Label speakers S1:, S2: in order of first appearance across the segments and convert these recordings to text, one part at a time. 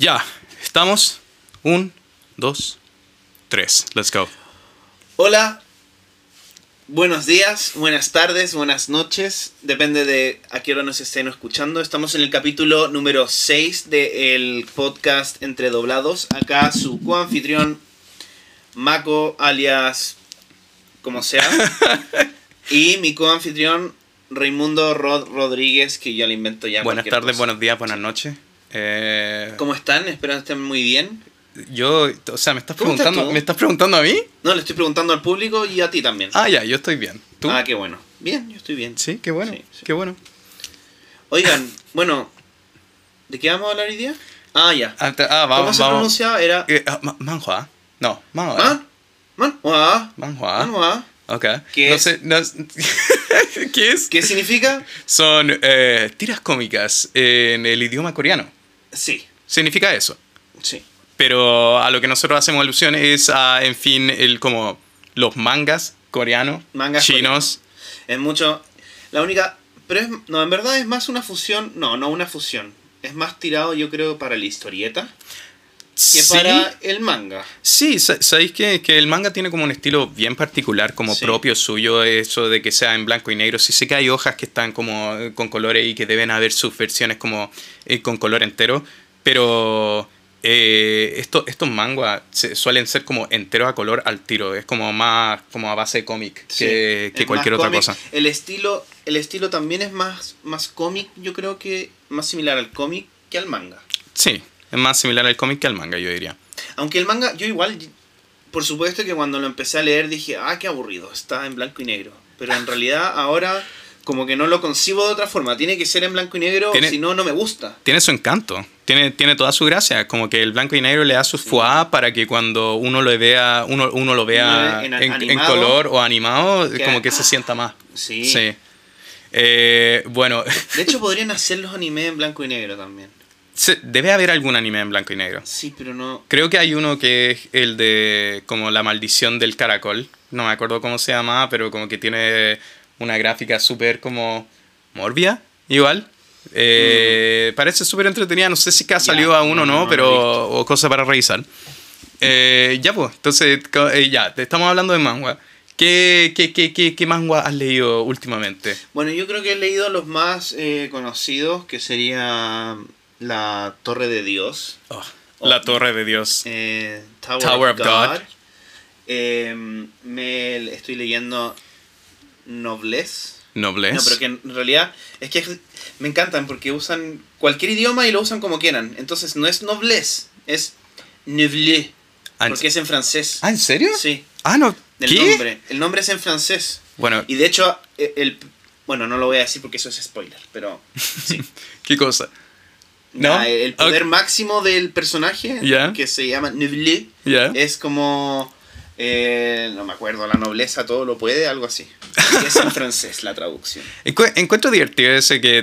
S1: Ya, estamos. Un, dos, tres. Let's go.
S2: Hola, buenos días, buenas tardes, buenas noches, depende de a qué hora nos estén escuchando. Estamos en el capítulo número 6 del podcast Entre Doblados. Acá su coanfitrión Mako, alias como sea, y mi coanfitrión Raimundo Rod Rodríguez, que yo le invento ya.
S1: Buenas tardes,
S2: cosa.
S1: buenos días, buenas noches. Eh,
S2: ¿Cómo están? Espero que estén muy bien.
S1: yo, o sea, ¿me estás
S2: ¿Cómo estás
S1: preguntando? ¿me estás preguntando a mí?
S2: No, le estoy preguntando al público y a ti también.
S1: Ah, ya, yo estoy bien. ¿Tú?
S2: Ah, qué bueno. Bien, yo estoy bien.
S1: Sí, qué bueno,
S2: Sí, sí.
S1: qué bueno.
S2: Oigan, bueno, ¿de qué vamos a hablar hoy día? Ah, ya.
S1: Ah, ah,
S2: ¿Cómo
S1: vamos,
S2: se
S1: vamos.
S2: pronunciaba? Era
S1: Eh, ah, ma- manhua. No, manhua.
S2: Man, Manhua,
S1: Manhua.
S2: Manhua.
S1: Ok.
S2: ¿Qué
S1: no
S2: es?
S1: sé, no- ¿Qué es?
S2: ¿Qué significa?
S1: Son eh, tiras cómicas en el idioma coreano.
S2: Sí,
S1: Significa eso.
S2: sí.
S1: Pero a lo que nosotros hacemos alusión es a, en fin, el como los mangas coreanos,
S2: Mangas
S1: chinos.
S2: Es mucho. La única. Pero es. No, en verdad es más una fusión. No, no una fusión. Es más tirado, yo creo, para la historieta que
S1: Sí,
S2: para el manga.
S1: sí, sa- sabéis que, que el manga tiene como un estilo bien particular, como
S2: Sí.
S1: propio suyo, eso de que sea en blanco y negro. Sí sé que hay hojas que están como eh, con colores y que deben haber sus versiones como eh, con color entero, pero eh, esto- estos mangas se- suelen ser como enteros a color al tiro, es como más como a base de cómic
S2: Sí,
S1: que, cualquier otra cosa.
S2: El estilo, el estilo también es más, más cómic, yo creo que más similar al cómic que al manga.
S1: Sí, es más similar al cómic que al manga, yo diría.
S2: Aunque el manga, yo igual, por supuesto que cuando lo empecé a leer dije, ah, qué aburrido, está en blanco y negro. Pero en realidad ahora como que no lo concibo de otra forma, tiene que ser en blanco y negro, si no, no me gusta.
S1: tiene su encanto, tiene, tiene toda su gracia, como que el blanco y negro le da su foie para que cuando uno lo vea, uno, uno lo vea
S2: En-
S1: en,
S2: en
S1: en
S2: animado,
S1: color o animado,
S2: que-
S1: como que se sienta más.
S2: Sí.
S1: Sí. Eh, bueno,
S2: De hecho podrían hacer los animes en blanco y negro también.
S1: Se- debe haber algún anime en blanco y negro.
S2: Sí, pero no...
S1: Creo que hay uno que es el de como la maldición del caracol. No me acuerdo cómo se llama, pero como que tiene una gráfica súper como morbia, igual. Eh, Parece súper entretenida. No sé si que ha salido aún
S2: no,
S1: o
S2: no,
S1: pero o cosa para revisar. Eh, ya pues, entonces eh, ya, te estamos hablando de manga. ¿Qué, qué, qué, qué, qué manga has leído últimamente?
S2: Bueno, yo creo que he leído los más eh, conocidos, que sería La Torre de Dios.
S1: Oh, la Torre de Dios.
S2: eh, Tower,
S1: Tower
S2: of
S1: of
S2: God.
S1: God.
S2: Eh, me estoy leyendo Noblesse.
S1: Noblesse.
S2: No, pero que en realidad es que me encantan porque usan cualquier idioma y lo usan como quieran. Entonces no es noblesse, es neblé.
S1: Ah, ¿en-
S2: Porque es en francés.
S1: ¿Ah, en serio?
S2: Sí,
S1: Ah, no.
S2: el
S1: ¿Qué?
S2: nombre. El nombre es en francés.
S1: Bueno,
S2: Y de hecho, e- el, bueno, no lo voy a decir porque eso es spoiler, pero sí.
S1: ¿qué cosa? ¿No?
S2: Nada, el poder máximo del personaje, que se llama Neblé,
S1: ¿Ya?
S2: es como. eh, no me acuerdo, la nobleza todo lo puede, algo así. Y es en francés la traducción.
S1: Encu- encuentro divertido ese que,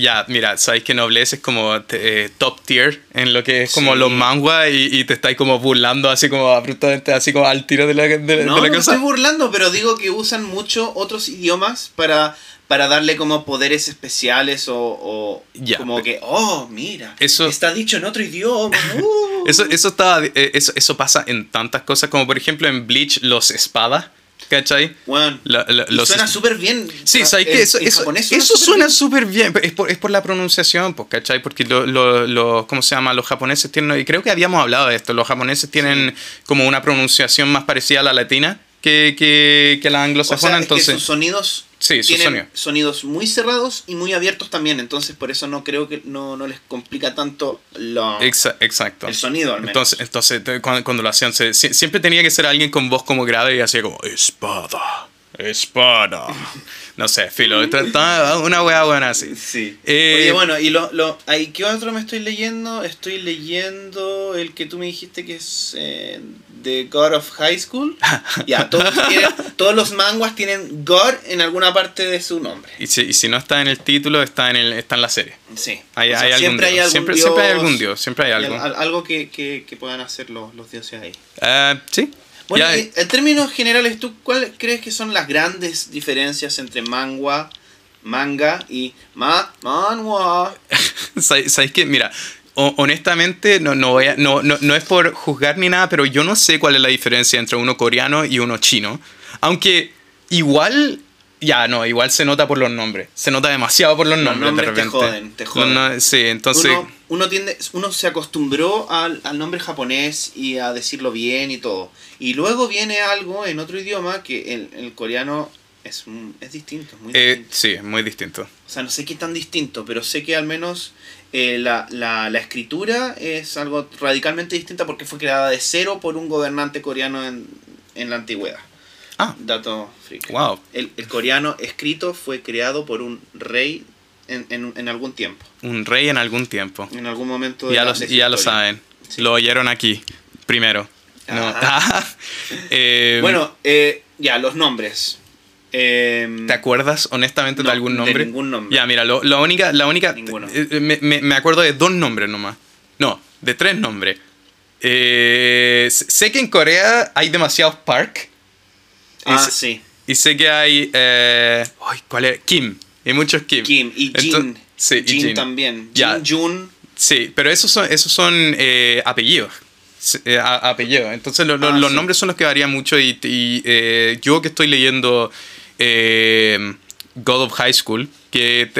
S1: ya, mira, sabéis que Noblesse es como eh, top tier en lo que es como
S2: Sí.
S1: los manguas y, y te estáis como burlando así como abruptamente, así como al tiro de la, de, de
S2: No,
S1: la
S2: no estoy burlando, pero digo que usan mucho otros idiomas para, para darle como poderes especiales o, o
S1: Ya,
S2: como que, oh, mira,
S1: Eso-
S2: está dicho en otro idioma. uh".
S1: Eso, eso, está, eh, eso, eso pasa en tantas cosas, como por ejemplo en Bleach, los espadas, ¿cachai?
S2: Bueno,
S1: La- la-
S2: y
S1: los
S2: suena súper bien.
S1: Sí,
S2: Tra-
S1: ¿sabes qué? Eso, eso, eso
S2: súper
S1: suena
S2: bien.
S1: súper bien. Es por, es por la pronunciación, pues, ¿cachai? Porque lo, lo- lo- ¿cómo se llama? Los japoneses tienen, y creo que habíamos hablado de esto, los japoneses tienen como una pronunciación más parecida a la latina que, que, que la
S2: O sea,
S1: anglosajona,
S2: es que
S1: entonces...
S2: sus sonidos
S1: Sí,
S2: tienen
S1: sonidos.
S2: sonidos muy cerrados y muy abiertos también. Entonces, por eso no creo que no, no les complica tanto lo,
S1: Exa- exacto.
S2: el sonido al menos.
S1: Entonces, entonces cuando, cuando lo hacían, se- siempre tenía que ser alguien con voz como grave y hacía como, espada, espada. No sé, filo, una wea buena así.
S2: Sí.
S1: Eh,
S2: Oye, bueno, y lo, lo, ¿qué otro me estoy leyendo? Estoy leyendo el que tú me dijiste que es eh, The God of High School. ya, todos, tienen- todos los manguas tienen God en alguna parte de su nombre.
S1: Y si, y si no está en el título, está en, el, está en la serie.
S2: Sí.
S1: Hay,
S2: O sea,
S1: hay algún
S2: siempre hay
S1: dios.
S2: algún
S1: siempre,
S2: dios.
S1: siempre hay algún dios, siempre hay algo.
S2: al- algo que, que, que puedan hacer los, los dioses ahí.
S1: Eh, sí.
S2: Bueno,
S1: Ya-
S2: en términos generales, ¿tú cuál crees que son las grandes diferencias entre manga, manga y ma, manhwa?
S1: ¿Sabes qué? Mira, honestamente, no, no, voy a- no, no, no es por juzgar ni nada, pero yo no sé cuál es la diferencia entre uno coreano y uno chino. Aunque igual, ya no, igual se nota por los nombres. Se nota demasiado por los,
S2: Los
S1: nombres,
S2: nombres
S1: de
S2: te
S1: repente.
S2: joden, te joden.
S1: No, sí, entonces...
S2: uno, uno tiende, uno se acostumbró al, al nombre japonés y a decirlo bien y todo. Y luego viene algo en otro idioma que el, el coreano es, un- es distinto, es muy
S1: eh,
S2: distinto.
S1: sí, es muy distinto.
S2: O sea, no sé qué tan distinto, pero sé que al menos eh, la, la, la escritura es algo radicalmente distinta porque fue creada de cero por un gobernante coreano en, en la antigüedad.
S1: Ah,
S2: Dato freak.
S1: wow.
S2: El, el coreano escrito fue creado por un rey en, en, en algún tiempo,
S1: Un rey en algún tiempo.
S2: en algún momento de
S1: Ya
S2: la-
S1: lo,
S2: de
S1: ya lo saben.
S2: Sí.
S1: Lo oyeron aquí, primero. No. Eh,
S2: Bueno, eh, ya, los nombres. Em,
S1: ¿Te acuerdas honestamente
S2: No,
S1: de algún
S2: de
S1: nombre?
S2: ningún nombre.
S1: Ya, mira, lo- la única, la única
S2: Ninguno.
S1: eh, me, me- me acuerdo de dos nombres nomás. No, de tres nombres. Eh, sé que en Corea hay demasiados park.
S2: Ah,
S1: sé,
S2: sí.
S1: y sé que hay... eh, ay, ¿Cuál era? Kim. Hay muchos Kim.
S2: Kim y Jin.
S1: sí, y
S2: Jin
S1: Jin.
S2: también. Jin, Jun.
S1: Sí, pero esos son, esos son eh, apellidos. Eh. Entonces lo- lo-
S2: Ah,
S1: los
S2: sí.
S1: nombres son los que varían mucho y, y, eh, yo que estoy leyendo eh, God of High School, que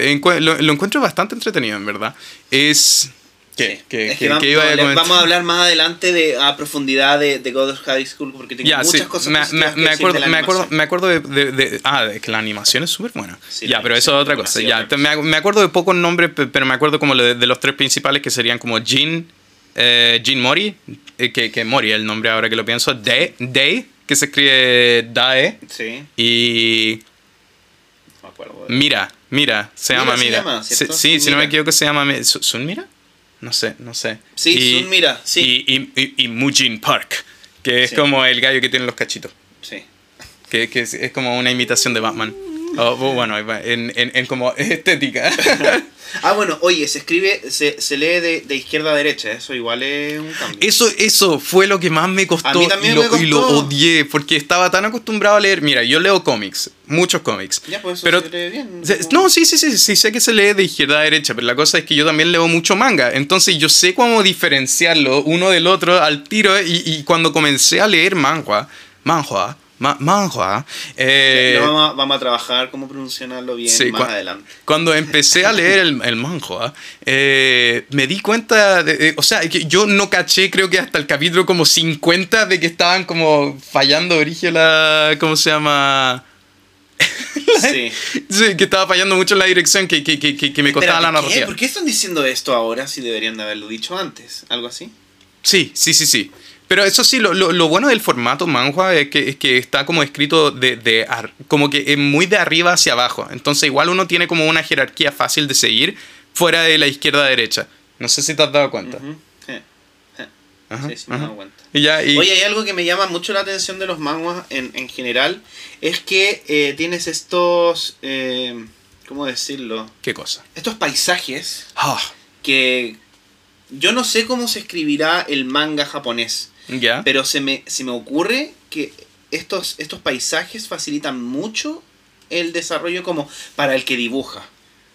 S1: lo, lo encuentro bastante entretenido, en verdad, es... ¿Qué?
S2: Sí.
S1: ¿Qué-
S2: Es
S1: qué-
S2: que vamos,
S1: iba a
S2: vamos a hablar más adelante de, a profundidad de, de God of High School porque tengo
S1: Ya,
S2: muchas
S1: sí,
S2: cosas
S1: me, me-
S2: que
S1: me
S2: decir
S1: acuerdo,
S2: de la
S1: me acuerdo, me acuerdo de, de- de- Ah, de que la animación es súper buena.
S2: Sí,
S1: ya, pero eso es otra cosa. Ya, me, acuerdo de pocos nombres, pe- pero me acuerdo como de, los tres principales que serían como Jin, eh, Jin Mori, eh, que, que Mori es el nombre ahora que lo pienso, Dae, Dae, que se escribe Dae,
S2: Sí,
S1: y
S2: no me acuerdo. de-
S1: Mira, Mira, se
S2: Mira
S1: llama
S2: se
S1: Mira.
S2: llama,
S1: Sí, sí, si no me equivoco se llama... Mi- ¿Su- ¿Sun Mira? No sé, no sé.
S2: Sí,
S1: y,
S2: Sun Mira, sí.
S1: Y, y, y, y Mujin Park, que es
S2: Sí.
S1: como el gallo que tiene los cachitos.
S2: Sí.
S1: Que, que es, es como una imitación de Batman. O, o bueno, en, en, en como estética.
S2: Ah, bueno, oye, se escribe, se, se lee de, de izquierda a derecha, eso igual es un cambio.
S1: Eso, eso fue lo que más me costó,
S2: A mí también
S1: y, lo,
S2: me costó.
S1: y lo odié porque estaba tan acostumbrado a leer. Mira, yo leo cómics, muchos cómics.
S2: Ya, pues eso
S1: pero
S2: se lee bien.
S1: No, sí, sí, sí, sí, sé que se lee de izquierda a derecha, pero la cosa es que yo también leo mucho manga, entonces yo sé cómo diferenciarlo uno del otro al tiro y, y cuando comencé a leer manhua, manhua, ma- manhua, eh,
S2: Lo vamos, a, vamos a trabajar cómo pronunciarlo bien
S1: Sí,
S2: más
S1: cua-
S2: adelante.
S1: cuando empecé a leer el, el manhua, eh, me di cuenta, de, eh, o sea, que yo no caché creo que hasta el capítulo como 50 de que estaban como fallando origen la, ¿cómo se llama?
S2: Sí.
S1: Sí, que estaba fallando mucho en la dirección, que, que, que, que- me costaba la narrativa.
S2: ¿Por qué están diciendo esto ahora si deberían de haberlo dicho antes? ¿Algo así?
S1: Sí, sí, sí, sí. Pero eso sí, lo, lo, lo bueno del formato manhua es que, es que está como escrito de, de ar- como que muy de arriba hacia abajo. Entonces igual uno tiene como una jerarquía fácil de seguir fuera de la izquierda a derecha. No sé si te has dado cuenta. Ajá,
S2: Sí, sí, me he dado cuenta.
S1: Y ya, y,
S2: Oye, hay algo que me llama mucho la atención de los manguas en, en general, es que eh, tienes estos, eh, ¿cómo decirlo?
S1: ¿Qué cosa?
S2: Estos paisajes
S1: Ah,
S2: que yo no sé cómo se escribirá el manga japonés, pero se me, se me ocurre que estos, estos paisajes facilitan mucho el desarrollo como para el que dibuja,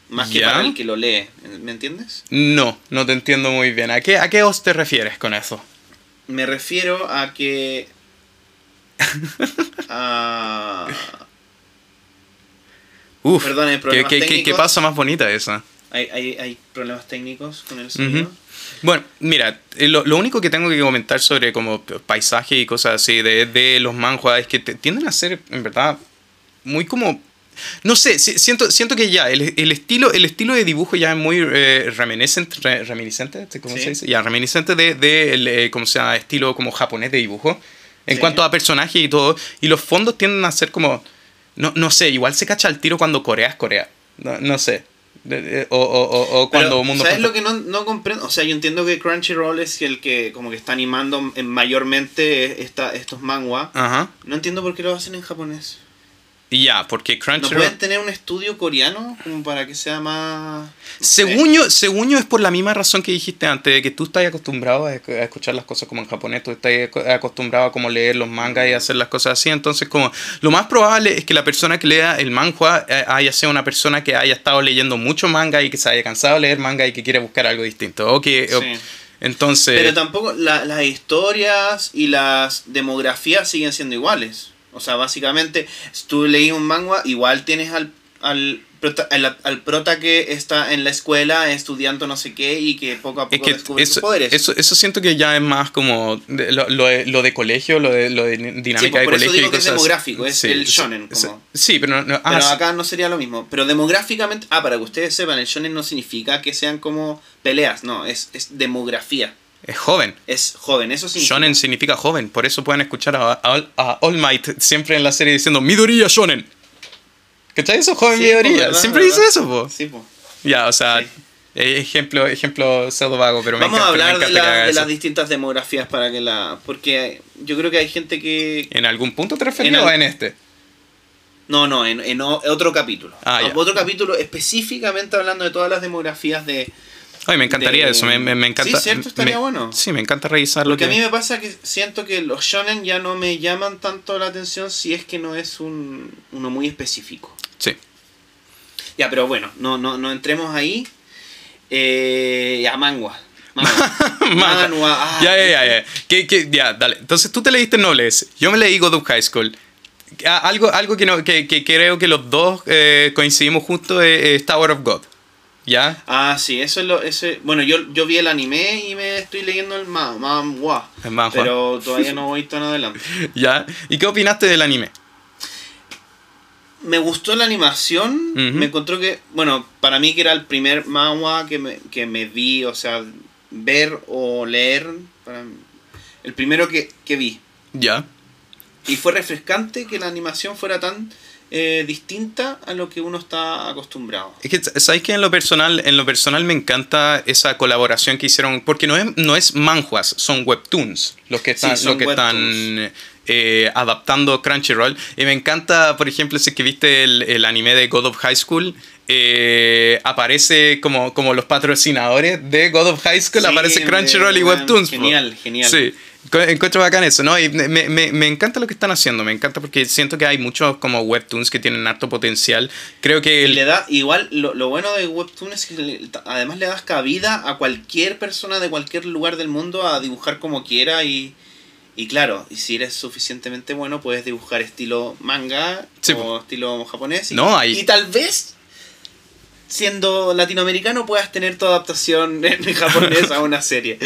S2: más que para el que lo lee, ¿me entiendes?
S1: No, no te entiendo muy bien. ¿A qué, a qué os te refieres con eso?
S2: Me refiero a que... a-
S1: Uf,
S2: Perdón,
S1: ¿qué, qué, qué- qué pasa más bonita esa?
S2: Hay, hay, hay problemas técnicos con el sonido.
S1: Ujú. Bueno, mira, eh, lo, lo único que tengo que comentar sobre como paisaje y cosas así de, de los manhua es que te- tienden a ser, en verdad, muy como... No sé, si- siento, siento que ya, el, el estilo, el estilo de dibujo ya es muy eh, reminiscent, re- reminiscente, ¿cómo
S2: Sí.
S1: se dice? Ya, reminiscente de, de el, eh, ¿cómo se llama? Estilo como japonés de dibujo. En
S2: Sí.
S1: cuanto a personajes y todo. Y los fondos tienden a ser como... No, no sé, igual se cacha al tiro cuando Corea es Corea. No, no sé. O, o, o, o cuando
S2: Pero,
S1: Mundo
S2: ¿Sabes lo que no, no comprendo? O sea, yo entiendo que Crunchyroll es el que como que está animando en mayormente esta, estos manhwa.
S1: Ajá.
S2: No entiendo por qué lo hacen en japonés.
S1: Y ya, porque
S2: ¿No
S1: Crunchyroll...
S2: pueden tener un estudio coreano como para que sea más... no?
S1: Según yo, según yo es por la misma razón que dijiste antes, de que tú estás acostumbrado a esc- a escuchar las cosas como en japonés, tú estás ac- acostumbrado a como leer los mangas y hacer las cosas así, entonces como lo más probable es que la persona que lea el manhua eh, haya sido una persona que haya estado leyendo mucho manga y que se haya cansado de leer manga y que quiere buscar algo distinto. O que, o-
S2: Sí.
S1: entonces...
S2: Pero tampoco la- las historias y las demografías siguen siendo iguales. O sea, básicamente, si tú leís un manga, igual tienes al, al, al, al prota que está en la escuela estudiando no sé qué y que poco a poco
S1: Es que
S2: descubre sus
S1: eso,
S2: poderes.
S1: eso, eso siento que ya es más como de- lo, lo de, lo de colegio, lo de, lo de dinámica
S2: Sí, pues,
S1: de
S2: por eso
S1: colegio.
S2: digo
S1: y
S2: que es
S1: cosas así.
S2: demográfico, es el shonen,
S1: Sí,
S2: como.
S1: sí, pero, no, no- ah,
S2: Pero
S1: sí.
S2: acá no sería lo mismo. Pero demográficamente, ah, para que ustedes sepan, el shonen no significa que sean como peleas, no, es, es demografía.
S1: Es joven.
S2: Es joven, eso significa.
S1: Shonen significa joven, por eso pueden escuchar a, a, a All Might siempre en la serie diciendo Midoriya Shonen. ¿Cachai eso? Joven
S2: Sí,
S1: Midoriya. siempre dice eso, po.
S2: Sí, po.
S1: Ya, o sea,
S2: Sí.
S1: ejemplo, ejemplo pseudo vago, pero me
S2: Vamos a
S1: encanta, me
S2: hablar de, la- las distintas demografías para que la. Porque yo creo que hay gente que.
S1: ¿En algún punto te referías
S2: En al-
S1: en este?
S2: No, no, en, otro capítulo.
S1: Ah, ya.
S2: Otro capítulo específicamente hablando de todas las demografías de.
S1: Ay, me encantaría
S2: de-
S1: eso, me, me, me encanta.
S2: Sí, cierto, estaría
S1: me-
S2: bueno.
S1: Sí, me encanta revisar lo
S2: Porque
S1: que...
S2: a mí me pasa que siento que los shonen ya no me llaman tanto la atención si es que no es un, uno muy específico.
S1: Sí.
S2: Ya, pero bueno, no, no, no entremos ahí. Eh, ya, mangua. Mangua. Ah,
S1: ya, ya, ya, ya. ¿Qué- qué? ya, dale. Entonces tú te leíste Nobles. Yo me leí God of High School. Ah, Algo, algo que, no, que, que creo que los dos eh, coincidimos justo es, es Tower of God. ¿Ya?
S2: Ah, sí, eso es lo. Ese, bueno, yo, yo vi el anime y me estoy leyendo el ma- manhwa.
S1: El.
S2: Pero todavía no voy tan adelante.
S1: ¿Ya? ¿Y qué opinaste del anime?
S2: Me gustó la animación. Me encontró que. Bueno, para mí que era el primer manhwa que me, que me vi, o sea, ver o leer. para- el primero que, que vi.
S1: ¿Ya?
S2: Y fue refrescante que la animación fuera tan eh, distinta a lo que uno está acostumbrado.
S1: Es que, ¿sabes que En lo personal, en lo personal me encanta esa colaboración que hicieron, porque no es, no es manjuas, son webtoons los que están,
S2: Sí, son
S1: los que están eh, adaptando Crunchyroll. Y me encanta, por ejemplo, si es que viste el, el anime de God of High School, eh, aparece como, como los patrocinadores de God of High School,
S2: Sí,
S1: aparece Crunchyroll y Webtoons. po.
S2: genial, genial.
S1: Sí. Encuentro bacán eso, ¿no? Y me, me, me encanta lo que están haciendo, me encanta porque siento que hay muchos como webtoons que tienen harto potencial. Creo que el,
S2: le da, igual, lo, lo bueno de Webtoon es que le- además le das cabida a cualquier persona de cualquier lugar del mundo a dibujar como quiera y, y claro, y si eres suficientemente bueno puedes dibujar estilo manga
S1: Sí,
S2: o estilo japonés y,
S1: No, hay-
S2: y tal vez siendo latinoamericano puedas tener tu adaptación en japonés a una serie.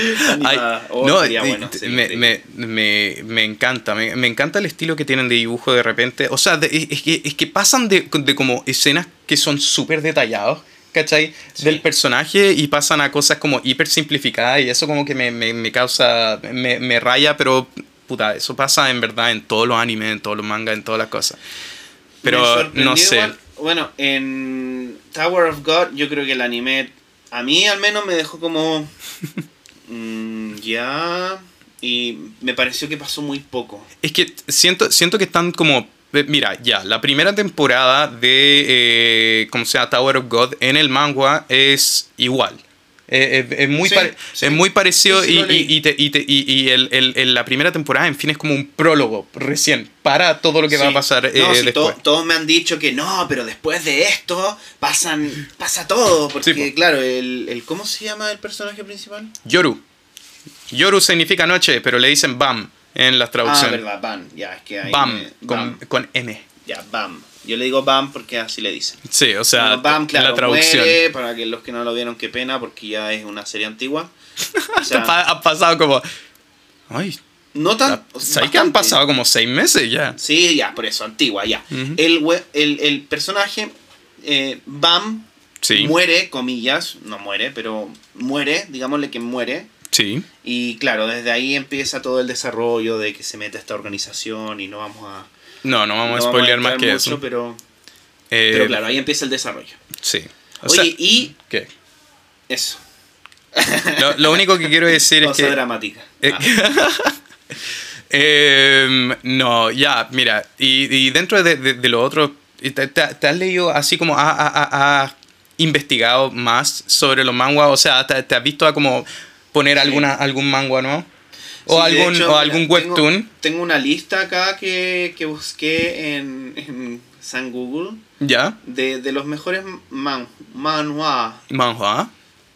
S1: Ay,
S2: Oh,
S1: no,
S2: sería bueno, sería
S1: me, me, me, me encanta, me, encanta el estilo que tienen de dibujo de repente. O sea, de- es, que, es que pasan de, de como escenas que son súper detallados, ¿cachai?
S2: Sí.
S1: Del personaje y pasan a cosas como hiper simplificadas y eso como que me, me, me causa, me, me raya, pero puta, eso pasa en verdad en todos los animes, en todos los mangas, en todas las cosas. Pero no sé.
S2: igual. Bueno, en Tower of God yo creo que el anime a mí al menos me dejó como mm, ya y me pareció que pasó muy poco.
S1: Es que siento, siento que están como. eh, Mira, ya, la primera temporada de. Eh, ¿Cómo se llama? Tower of God en el manga es igual. Eh, es, es muy
S2: Sí,
S1: pare-
S2: sí.
S1: es muy parecido
S2: Sí,
S1: y, y, y te- y te- y- y el- el- el- la primera temporada, en fin, es como un prólogo recién para todo lo que va a pasar eh,
S2: No,
S1: después.
S2: to- todos me han dicho que no, pero después de esto pasan pasa todo porque claro, el, el ¿cómo se llama el personaje principal?
S1: Yoru. Yoru significa noche, pero le dicen Bam en las
S2: Ah,
S1: traducciones.
S2: verdad, Bam, ya es que ahí
S1: Bam,
S2: me-
S1: con,
S2: Bam.
S1: con M.
S2: Ya, Bam. Yo le digo Bam porque así le dicen.
S1: Sí, o sea,
S2: Bueno, Bam, claro,
S1: la traducción.
S2: muere, para que los que no lo vieron, qué pena, porque ya es una serie antigua. O sea,
S1: ha pasado como. Ay,
S2: no tan...
S1: ¿sabes que han pasado como seis meses ya?
S2: Sí, ya, por eso, antigua, ya. El, we- el, el personaje, eh, Bam,
S1: Sí.
S2: muere, comillas, no muere, pero muere, digámosle que muere.
S1: Sí.
S2: Y claro, desde ahí empieza todo el desarrollo de que se mete a esta organización y no vamos a...
S1: No, no vamos
S2: no
S1: a spoilear más que
S2: mucho,
S1: eso.
S2: Pero,
S1: Eh,
S2: pero claro, ahí empieza el desarrollo.
S1: Sí. O
S2: Oye,
S1: sea,
S2: y
S1: ¿qué?
S2: eso,
S1: Lo, lo único que quiero decir es que.
S2: dramática.
S1: eh,
S2: Ah.
S1: Em, no, ya, mira, y, y dentro de, de, de lo otro, ¿te, te, te has leído así como, ha, ha- ha- has investigado más sobre los manguas? O sea, ¿te, te has visto a como poner
S2: Sí.
S1: alguna, algún mangua, no? O
S2: Sí,
S1: algún,
S2: hecho,
S1: o
S2: mira,
S1: algún
S2: tengo-
S1: webtoon,
S2: Tengo, una lista acá que, que busqué en, en San Google
S1: ¿ya?
S2: de, de los mejores man, manhwa.
S1: Manhua.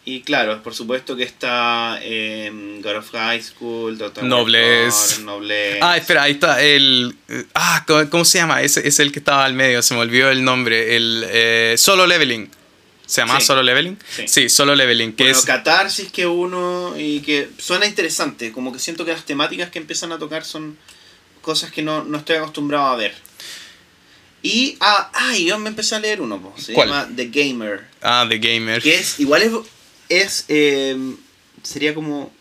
S2: Y claro, por supuesto que está em, God of High School, Doctor
S1: Noblesse.
S2: Noblesse.
S1: Ah, espera, ahí está el... eh, Ah, ¿cómo, cómo se llama? Ese es el que estaba al medio, se me olvidó el nombre. El eh, Solo Leveling. ¿Se llama
S2: Sí.
S1: Solo Leveling?
S2: Sí.
S1: Solo Leveling, que
S2: bueno,
S1: es...
S2: Catarsis que uno y que suena interesante, como que siento que las temáticas que empiezan a tocar son cosas que no, no estoy acostumbrado a ver. Y, ah, ah, yo me empecé a leer uno, po, se
S1: ¿Cuál?
S2: llama The Gamer,
S1: Ah, The Gamer.
S2: que es, igual es, es eh, sería como,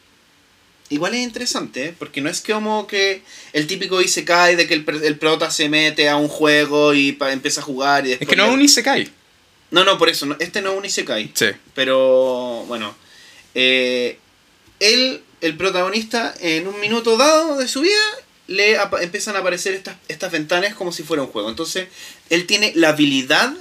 S2: igual es interesante, ¿eh? porque no es como que el típico Isekai de que el, el prota se mete a un juego y pa- empieza a jugar y
S1: Es
S2: después...
S1: que no es un Isekai.
S2: No, no, por eso, no, este no es un Isekai.
S1: Sí.
S2: Pero bueno, eh, él, el protagonista, en un minuto dado de su vida, le empiezan a aparecer estas, estas ventanas como si fuera un juego. Entonces, él tiene la habilidad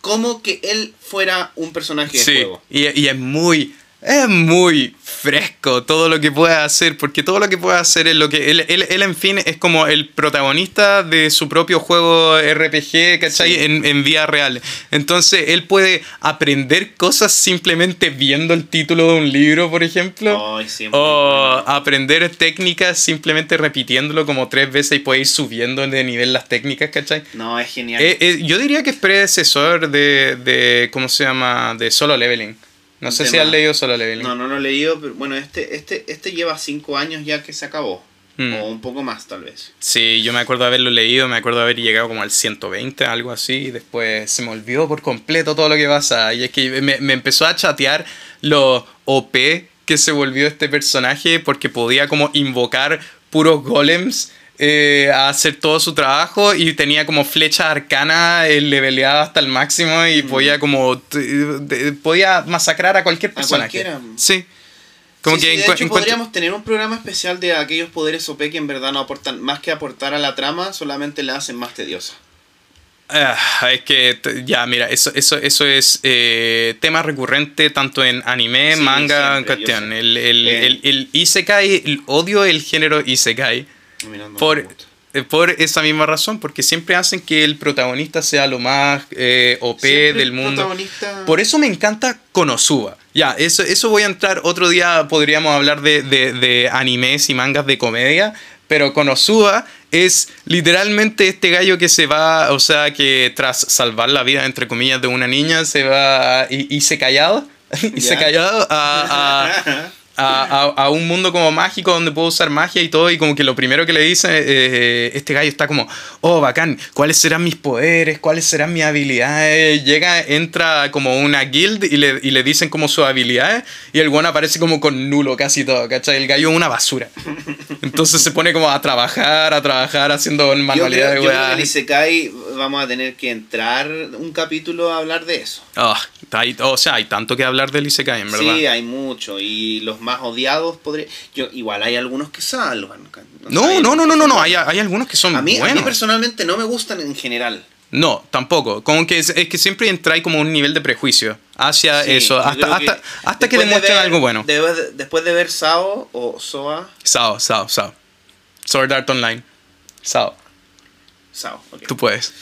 S2: como que él fuera un personaje de
S1: Sí,
S2: juego.
S1: y, y es muy, es muy fresco todo lo que puede hacer, porque todo lo que puede hacer es lo que él, él, él, en fin, es como el protagonista de su propio juego RPG, ¿cachai?
S2: Sí.
S1: En, en vía real. Entonces, él puede aprender cosas simplemente viendo el título de un libro, por ejemplo.
S2: Ay, sí,
S1: O aprender técnicas simplemente repitiéndolo como tres veces y puede ir subiendo de nivel las técnicas, ¿cachai?
S2: No, es genial.
S1: Eh, eh, yo diría que es predecesor de, de. ¿Cómo se llama? De Solo Leveling. No sé si has leído Solo Leveling.
S2: no, no lo he leído, pero bueno, este, este, este lleva cinco años ya que se acabó.
S1: Mm.
S2: O un poco más, tal vez.
S1: Sí, yo me acuerdo de haberlo leído, me acuerdo de haber llegado como al 120, algo así, y después se me olvidó por completo todo lo que pasa. Y es que me, me empezó a chatear lo OP que se volvió este personaje porque podía como invocar puros golems eh, a hacer todo su trabajo y tenía como flecha arcana eh, leveleada hasta el máximo y podía como podía masacrar a cualquier
S2: cualquiera.
S1: Sí. Como
S2: Sí,
S1: que
S2: sí, de hecho, podríamos tener un programa especial de aquellos poderes OP que en verdad no aportan, más que aportar a la trama, solamente la hacen más tediosa.
S1: Ah, es que ya, mira, eso, eso, eso es eh, tema recurrente tanto en anime,
S2: Sí,
S1: manga, en
S2: siempre,
S1: cuestión. El, el,
S2: Eh.
S1: el, el Isekai, el- odio el género Isekai por, eh, por esa misma razón, porque siempre hacen que el protagonista sea lo más eh, OP
S2: Siempre
S1: del
S2: el
S1: mundo.
S2: protagonista-
S1: Por eso me encanta Konosuba. Ya, eso, eso voy a entrar. Otro día podríamos hablar de, de, de animes y mangas de comedia. Pero Konosuba es literalmente este gallo que se va, o sea, que tras salvar la vida, entre comillas, de una niña, se va y, y se callado, y se callado a, a, a, a- a un mundo como mágico donde puedo usar magia y todo y como que lo primero que le dice eh, este gallo está como oh bacán cuáles serán mis poderes cuáles serán mis habilidades llega entra como una guild y le, y le dicen como sus habilidades y el one aparece como con nulo casi todo ¿cachai? el gallo es una basura entonces se pone como a trabajar a trabajar haciendo
S2: Yo creo,
S1: manualidades
S2: yo creo que Isekai vamos a tener que entrar un capítulo a hablar de eso.
S1: Hay- o sea hay tanto que hablar del Isekai en verdad
S2: Sí, hay mucho. Y los más odiados podría. Yo, igual hay algunos que salvan.
S1: no no no no no
S2: que
S1: no hay, hay algunos que son
S2: a mí, a mí personalmente no me gustan en general.
S1: No, tampoco. Como que es, es que siempre entra como un nivel de prejuicio hacia
S2: Sí,
S1: eso. Hasta, hasta, hasta que
S2: después de
S1: demuestren algo bueno.
S2: Después de, después de ver Sao o Soa.
S1: Sao, Sao, Sao. Sword Art Online. Sao,
S2: Sao, ok.
S1: tú puedes.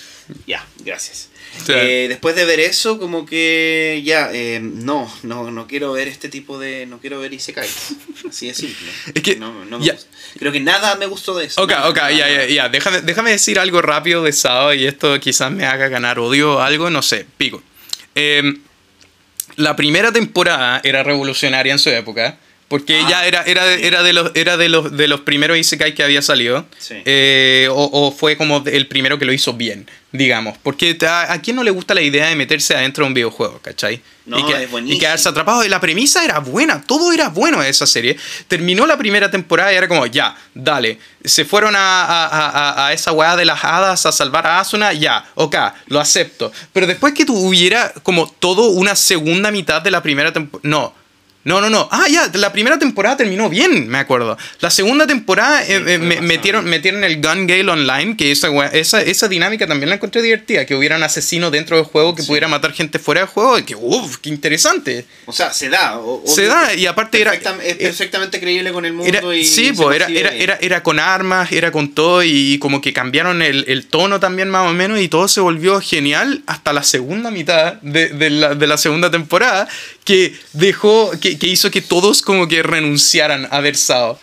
S2: Ya, gracias.
S1: Sí.
S2: Eh, después de ver eso, como que ya, eh, no, no, no quiero ver este tipo de. No quiero ver Isekai. Así de simple.
S1: Es que,
S2: No, no gusta. Creo que nada me gustó de eso.
S1: Ok,
S2: Nada,
S1: ok, ya, ya. Déjame, déjame decir algo rápido de Sao y esto quizás me haga ganar odio o algo, no sé, pico. Em, la primera temporada era revolucionaria en su época. Porque
S2: Ah,
S1: ya era, era, de- era, de los, era de, los, de los primeros Isekai que había salido.
S2: Sí.
S1: Eh, o, o fue como el primero que lo hizo bien, digamos. Porque a, a quién no le gusta la idea de meterse adentro de un videojuego, ¿cachai?
S2: No,
S1: y, que-
S2: es
S1: y quedarse atrapado. Y la premisa era buena, todo era bueno de esa serie. Terminó la primera temporada y era como, ya, dale. Se fueron a, a, a- a esa weá de las hadas a salvar a Asuna, ya, ok, lo acepto. Pero después que tuviera como todo una segunda mitad de la primera temporada, no. No, no, no. Ah, ya, la primera temporada terminó bien, me acuerdo. La segunda temporada eh, eh, me- metieron, metieron el Gun Gale Online, que esa, esa, esa dinámica también la encontré divertida, que hubiera un asesino dentro del juego que pudiera matar gente fuera del juego, y que, uff, qué interesante.
S2: O sea, se da. o-
S1: Se da, y aparte era...
S2: perfectam- es
S1: eh,
S2: perfectamente creíble con el mundo
S1: era-
S2: y
S1: sí, pues era, era, era, era con armas, era con todo y como que cambiaron el, el tono también más o menos y todo se volvió genial hasta la segunda mitad de, de la, de la segunda temporada que dejó, que, que hizo que todos como que renunciaran a Versado.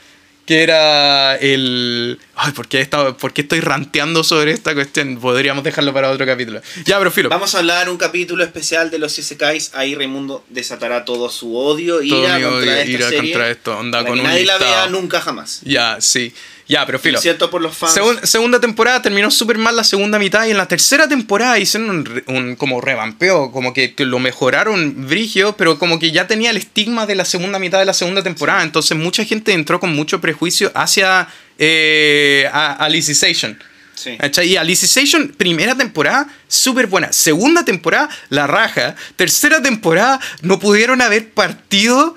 S1: Que era el... Ay, ¿por qué, estaba- por qué estoy ranteando sobre esta cuestión? Podríamos dejarlo para otro capítulo. Ya, pero filo.
S2: Vamos a hablar un capítulo especial de los isekais. Ahí Raimundo desatará todo su odio,
S1: todo
S2: ira contra
S1: odio,
S2: esta
S1: ira
S2: serie.
S1: contra esto. Onda
S2: para
S1: con
S2: que
S1: un
S2: nadie la
S1: listado.
S2: vea nunca jamás.
S1: Ya, sí. Ya, pero filo.
S2: Lo siento por los fans.
S1: Segun- segunda temporada terminó súper mal la segunda mitad y en la tercera temporada hicieron un, como revampeo, como que, que lo mejoraron brigio, pero como que ya tenía el estigma de la segunda mitad de la segunda temporada, entonces mucha gente entró con mucho prejuicio hacia eh, Alicization.
S2: Sí.
S1: Y Alicization, primera temporada, súper buena. Segunda temporada, la raja. Tercera temporada, no pudieron haber partido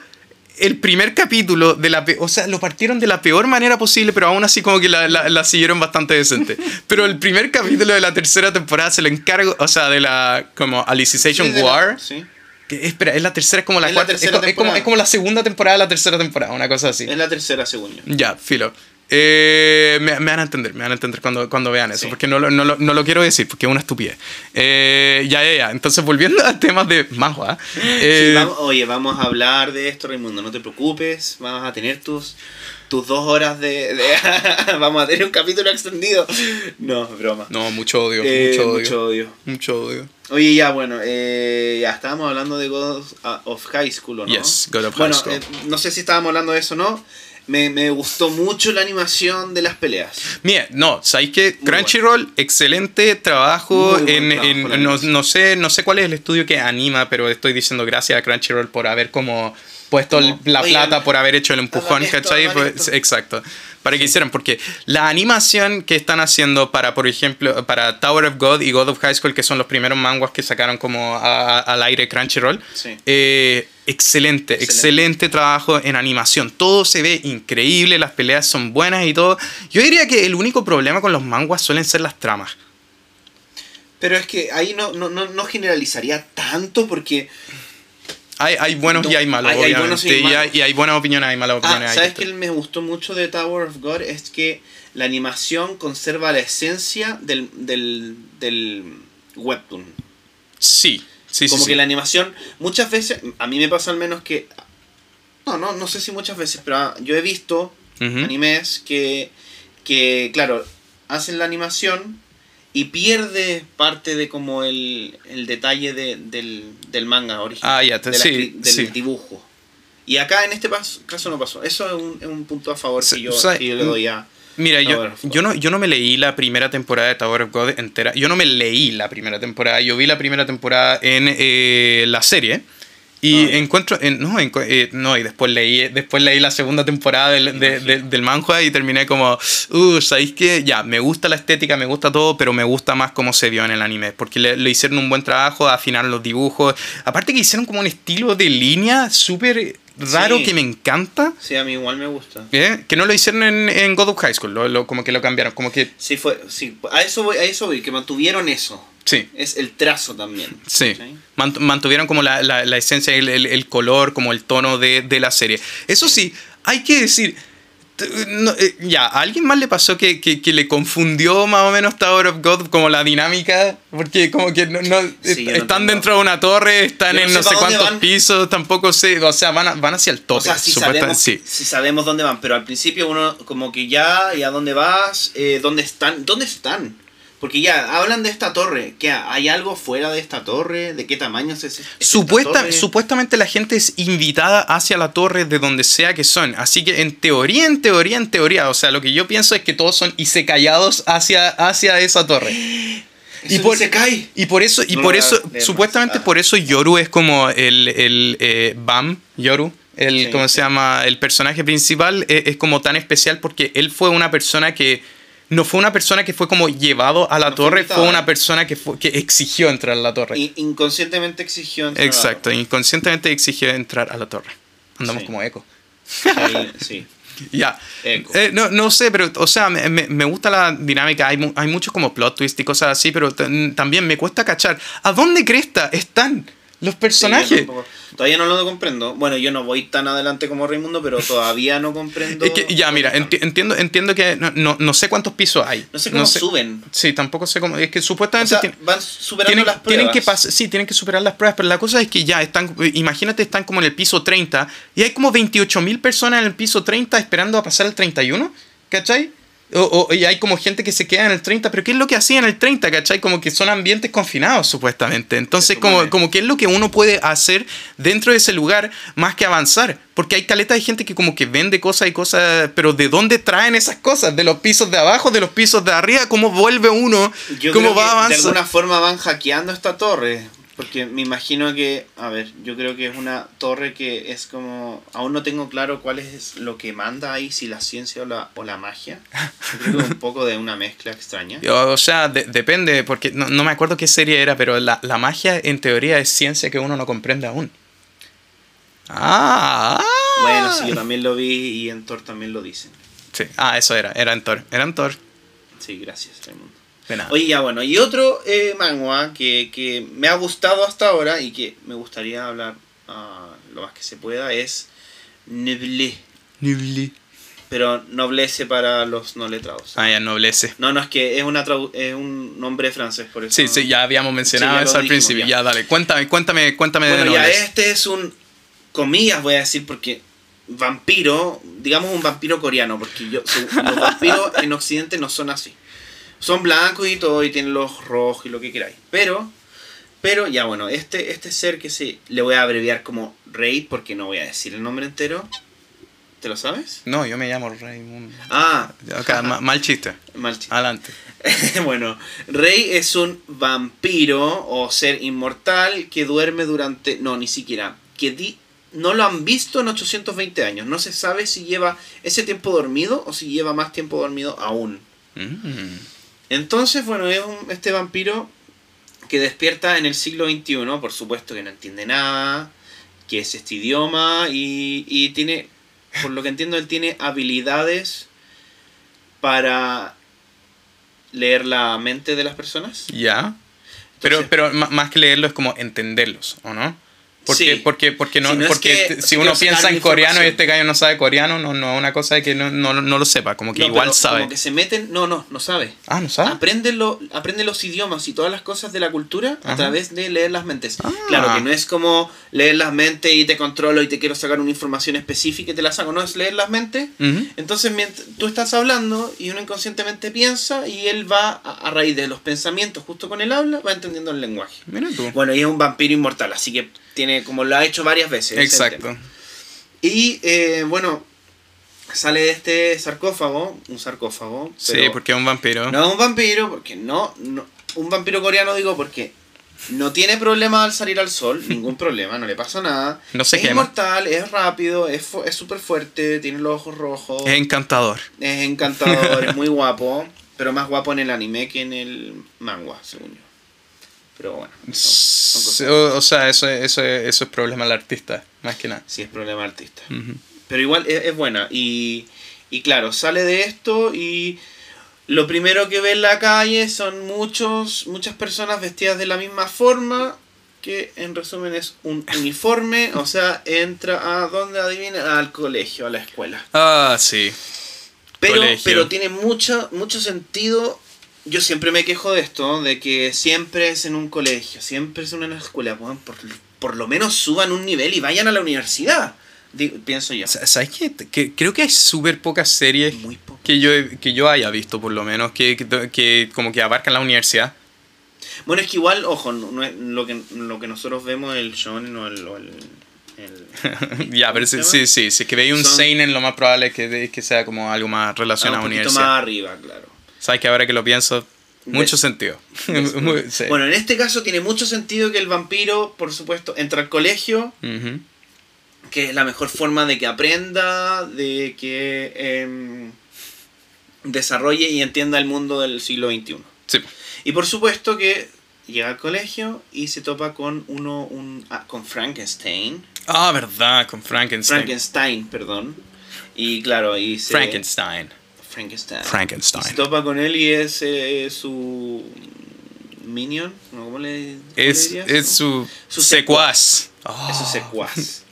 S1: el primer capítulo de la... O sea, lo partieron de la peor manera posible, pero aún así como que la, la- la siguieron bastante decente. Pero el primer capítulo de la tercera temporada se lo encargo, o sea, de la como Alicization
S2: Sí, de la-
S1: War.
S2: sí.
S1: que- espera, es la tercera, es como la
S2: Es
S1: cuarta. Es, es como, es como la segunda temporada de la tercera temporada, una cosa así.
S2: Es la tercera, según yo.
S1: Ya, filo. Eh, me, me van a entender, me van a entender cuando, cuando vean eso,
S2: Sí.
S1: porque no lo, no, lo, no lo quiero decir, porque es una estupidez. Eh, ya, ya, ya. Entonces, volviendo a temas de manhwa.
S2: Sí,
S1: eh,
S2: vamos- oye, vamos a hablar de esto, Raimundo. No te preocupes. Vamos a tener tus, tus dos horas de, de- vamos a tener un capítulo extendido. No, broma.
S1: no, mucho odio,
S2: Eh,
S1: mucho odio.
S2: mucho odio.
S1: Mucho odio.
S2: Oye, ya, bueno, eh, ya estábamos hablando de God of High School, ¿o no?
S1: Yes, God of
S2: bueno,
S1: High School.
S2: eh, no sé si estábamos hablando de eso o no. Me, me gustó mucho la animación de las peleas.
S1: Mira, no, ¿sabéis que Crunchyroll, excelente trabajo en,
S2: trabajo
S1: en-
S2: la
S1: no, no sé, no sé cuál es el estudio que anima, pero estoy diciendo gracias a Crunchyroll por haber como puesto
S2: Como,
S1: la
S2: oigan,
S1: plata, por haber hecho el empujón, ¿cachai? Pues, exacto. Para que hicieran, porque la animación que están haciendo para, por ejemplo, para Tower of God y God of High School, que son los primeros manguas que sacaron como a- a- al aire Crunchyroll,
S2: Sí.
S1: eh, excelente,
S2: Excelente.
S1: excelente trabajo en animación. Todo se ve increíble, las peleas son buenas y todo. Yo diría que el único problema con los manguas suelen ser las tramas.
S2: Pero es que ahí no, no, no, no generalizaría tanto porque...
S1: Hay, hay buenos
S2: No,
S1: y hay malos,
S2: hay- hay
S1: obviamente.
S2: buenos y
S1: y,
S2: hay
S1: hay,
S2: malos.
S1: y hay buenas opiniones, hay malas opiniones.
S2: Ah, ¿sabes qué me gustó mucho de Tower of God? Es que la animación conserva la esencia del, del, del webtoon.
S1: Sí, sí, sí.
S2: Como
S1: sí.
S2: que la animación, muchas veces, a mí me pasa al menos que... No, no, no sé si muchas veces, pero ah, yo he visto animes que, que, claro, hacen la animación y pierde parte de como el, el detalle de- del, del manga original.
S1: Ah, ya, te-
S2: de la
S1: sí,
S2: escri- del
S1: sí.
S2: dibujo. Y acá en este caso no pasó. Eso es un, es un punto a favor que yo,
S1: o sea,
S2: que yo le doy a...
S1: Mira, yo, yo, no, yo no me leí la primera temporada de Tower of God entera. Yo no me leí la primera temporada. Yo vi la primera temporada en eh, la serie. Y
S2: Ah,
S1: encuentro. en- no, eh, no, y después leí, después leí la segunda temporada del, de- del manhua y terminé como. Uh, ¿sabéis qué? Ya, me gusta la estética, me gusta todo, pero me gusta más cómo se vio en el anime. Porque le, le hicieron un buen trabajo, afinaron los dibujos. Aparte que hicieron como un estilo de línea súper raro
S2: Sí.
S1: que me encanta.
S2: Sí, a mí igual me gusta.
S1: ¿eh? Que no lo hicieron en, en God of High School, lo- lo- como que lo cambiaron, como que
S2: Sí, fue, sí, a eso voy, a eso voy, que mantuvieron eso.
S1: Sí,
S2: Es el trazo también.
S1: sí, mantuvieron como la, la- la esencia, el, el- el color, como el tono de, de la serie. Eso sí, hay que decir, no, eh, ya, ¿a alguien más le pasó que, que- que le confundió más o menos Tower of God como la dinámica? Porque como que no, no-
S2: Sí, yo no
S1: están dentro de una torre, están en no sé cuántos pisos, tampoco sé, o sea, van, a- van hacia el tope.
S2: O sea, si sabemos,
S1: sí.
S2: si sabemos dónde van, pero al principio uno como que ya, ¿y a dónde vas? Eh, ¿Dónde están? ¿Dónde están? Porque ya, hablan de esta torre. ¿Qué, ¿Hay algo fuera de esta torre? ¿De qué tamaño es, es esta
S1: Supuesta-
S2: torre?
S1: supuestamente la gente es invitada hacia la torre de donde sea que son. Así que en teoría, en teoría, en teoría, o sea, lo que yo pienso es que todos son callados hacia, hacia esa torre.
S2: Eso
S1: y por-
S2: se cae.
S1: Y por eso, y
S2: No
S1: por eso, supuestamente
S2: Ah.
S1: por eso Yoru es como el, el eh, Bam, Yoru, el,
S2: Sí,
S1: ¿cómo
S2: sí.
S1: se llama? El personaje principal es, es como tan especial porque él fue una persona que no fue una persona que fue como llevado a la
S2: No
S1: torre, fue una persona que, fue, que exigió entrar a la torre.
S2: Y inconscientemente exigió entrar a la
S1: Exacto,
S2: torre.
S1: inconscientemente exigió entrar a la torre. Andamos
S2: Sí.
S1: como eco.
S2: Sí.
S1: Ya.
S2: Eco.
S1: Eh, no, no sé, pero, o sea, me, me- gusta la dinámica. Hay, mu- hay muchos como plot twist y cosas así, pero también me cuesta cachar. ¿A dónde cresta están los
S2: Sí,
S1: personajes?
S2: todavía no lo comprendo. Bueno, yo no voy tan adelante como Raimundo, pero todavía no comprendo.
S1: Es que, ya, mira, enti- entiendo, entiendo que no, no, no sé cuántos pisos hay.
S2: No sé cómo suben.
S1: Sí, tampoco sé cómo. Es que
S2: O
S1: supuestamente.
S2: sea, van superando
S1: tienen,
S2: las pruebas.
S1: tienen que sí, tienen que superar las pruebas, pero la cosa es que ya están, imagínate, están como en el piso 30 y hay como 28 mil personas en el piso 30 esperando a pasar al 31, ¿cachai? O, o- y hay como gente que se queda en el 30, pero ¿qué es lo que hacía en el 30, cachai? Como que son ambientes confinados, supuestamente. Entonces, como, como que es lo que uno puede hacer dentro de ese lugar más que avanzar. Porque hay caleta de gente que como que vende cosas y cosas, pero ¿de dónde traen esas cosas? ¿De los pisos de abajo, de los pisos de arriba? ¿Cómo vuelve uno?
S2: Yo
S1: ¿Cómo
S2: creo
S1: va
S2: que
S1: a
S2: de alguna forma van hackeando esta torre. Porque me imagino que, a ver, yo creo que es una torre que es como, aún no tengo claro cuál es lo que manda ahí, si la ciencia o la, o la magia. Yo creo que es un poco de una mezcla extraña.
S1: O sea, de- depende, porque no, no me acuerdo qué serie era, pero la, la magia en teoría es ciencia que uno no comprende aún. Ah, ah.
S2: Bueno, sí, yo también lo vi y en Thor también lo dicen.
S1: Sí, Ah, eso era, era en Thor. Era en Thor.
S2: Sí, gracias, Raimundo.
S1: De nada.
S2: Oye, ya bueno, y otro eh, manga que, que me ha gustado hasta ahora y que me gustaría hablar ah, lo más que se pueda es.
S1: Nibli.
S2: Pero noblece para los no letrados.
S1: Ah, ya noblece.
S2: No, no, es que es, una es un nombre francés, por eso.
S1: Sí, sí, ya habíamos mencionado
S2: Sí, ya
S1: eso al
S2: dijimos,
S1: principio.
S2: ya.
S1: Ya. dale. Cuéntame, cuéntame, cuéntame de
S2: Bueno, ya
S1: noblece.
S2: este es un, comillas voy a decir, porque vampiro, digamos un vampiro coreano, porque yo, los vampiros en Occidente no son así. Son blancos y todo, y tienen los rojos y lo que queráis. Pero, pero ya bueno, este, este ser que se le voy a abreviar como Rey, porque no voy a decir el nombre entero. ¿Te lo sabes?
S1: No, yo me llamo Raimundo.
S2: Ah,
S1: ma- mal chiste.
S2: mal chiste.
S1: Adelante.
S2: bueno, Rey es un vampiro o ser inmortal que duerme durante. No, ni siquiera. Que di- no lo han visto en 820 años. No se sabe si lleva ese tiempo dormido o si lleva más tiempo dormido aún.
S1: Mm.
S2: Entonces, bueno, es un- este vampiro que despierta en el siglo XXI. Por supuesto que no entiende nada. Que es este idioma y, y tiene. Por lo que entiendo, él tiene habilidades para leer la mente de las personas.
S1: Ya. Pero,
S2: Entonces-
S1: pero más que leerlo es como entenderlos, ¿o no? Porque,
S2: Sí.
S1: porque, porque, no,
S2: Si no es
S1: porque
S2: que-
S1: t-
S2: si
S1: uno piensa en coreano y este gallo no sabe coreano, no, no es una cosa de que no, no, no lo sepa, como que
S2: No,
S1: igual sabe.
S2: Como que se meten. No, no, no sabe.
S1: Ah, no sabe.
S2: Aprende, lo, aprende los idiomas y todas las cosas de la cultura a
S1: Ajá.
S2: través de leer las mentes.
S1: Ah.
S2: Claro que no es como leer las mentes y te controlo y te quiero sacar una información específica y te la saco. No es leer las mentes.
S1: Ujú.
S2: Entonces mientras tú estás hablando y uno inconscientemente piensa y él va a, a raíz de los pensamientos justo con el habla, va entendiendo el lenguaje.
S1: Mira tú.
S2: Bueno, y es un vampiro inmortal, así que tiene como lo ha hecho varias veces.
S1: Exacto.
S2: Y eh, bueno, sale de este sarcófago, un sarcófago.
S1: Sí, porque es un vampiro.
S2: No es un vampiro, porque no, no. Un vampiro coreano digo porque no tiene problema al salir al sol, ningún problema, no le pasa nada.
S1: No se
S2: es
S1: quema.
S2: inmortal, es rápido, es fu- es súper fuerte, tiene los ojos rojos,
S1: Es encantador.
S2: es encantador, es muy guapo, pero más guapo en el anime que en el manga, según yo. Pero bueno, son, son.
S1: O, o sea, eso, es- eso, es- eso es problema del artista, más que nada.
S2: Sí, es problema artista.
S1: Ujú.
S2: Pero igual es, es buena. Y, y claro, sale de esto y lo primero que ve en la calle son muchos, muchas personas vestidas de la misma forma, que en resumen es un uniforme, o sea, entra a donde adivina, al colegio, a la escuela.
S1: Ah, sí.
S2: Pero,
S1: Colegio.
S2: pero tiene mucho, mucho sentido. Yo siempre me quejo de esto, de que siempre es en un colegio, siempre es en una escuela. Weón, por, por lo menos suban un nivel y vayan a la universidad. Digo, pienso yo.
S1: Sa- ¿Sabes qué? Que creo que hay súper pocas series
S2: Muy poco.
S1: que yo, que yo haya visto, por lo menos, que, que, que como que abarcan la universidad.
S2: Bueno, es que igual, ojo, no, no es lo, que, lo que nosotros vemos el shonen o el... o el- el-
S1: ya, pero sí,
S2: ¿cómo se
S1: sí, sí, si es que veis un
S2: Son-
S1: Seinen, lo más probable es que, es que sea como algo más
S2: Ah,
S1: relacionado a
S2: un poquito
S1: universidad.
S2: más arriba, claro.
S1: ¿Sabes que ahora que lo pienso? Mucho sentido.
S2: ves-
S1: Muy- sí.
S2: Bueno, en este caso tiene mucho sentido que el vampiro, por supuesto, entra al colegio, que es la mejor forma de que aprenda, de que em, desarrolle y entienda el mundo del siglo XXI.
S1: Sí.
S2: Y por supuesto que llega al colegio y se topa con uno, un, ah, con Frankenstein.
S1: Ah, verdad, con Frankenstein.
S2: Frankenstein, perdón. Y claro, y se...
S1: Frankenstein.
S2: Frankenstein.
S1: Frankenstein.
S2: Se topa con él y es eh, su minion, ¿no? ¿cómo le, cómo
S1: Es,
S2: le
S1: es su,
S2: Su
S1: secuaz.
S2: Es su
S1: Oh.
S2: secuaz.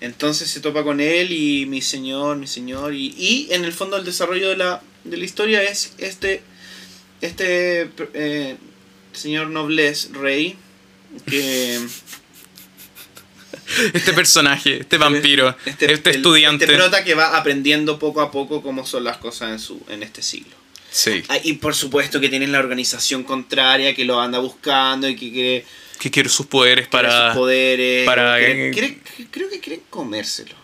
S2: Entonces se topa con él y mi señor, mi señor. Y, y en el fondo el desarrollo de la, de la historia es este, este eh, señor noblez, rey, que...
S1: Este personaje, este vampiro, este,
S2: el-
S1: estudiante.
S2: Este prota que va aprendiendo poco a poco cómo son las cosas en, su, en este siglo.
S1: sí.
S2: Ah, y por supuesto que tienen la organización contraria que lo anda buscando y que quiere,
S1: Que quiere sus poderes para.
S2: sus poderes.
S1: para-
S2: quiere- quiere- creo que quieren comérselo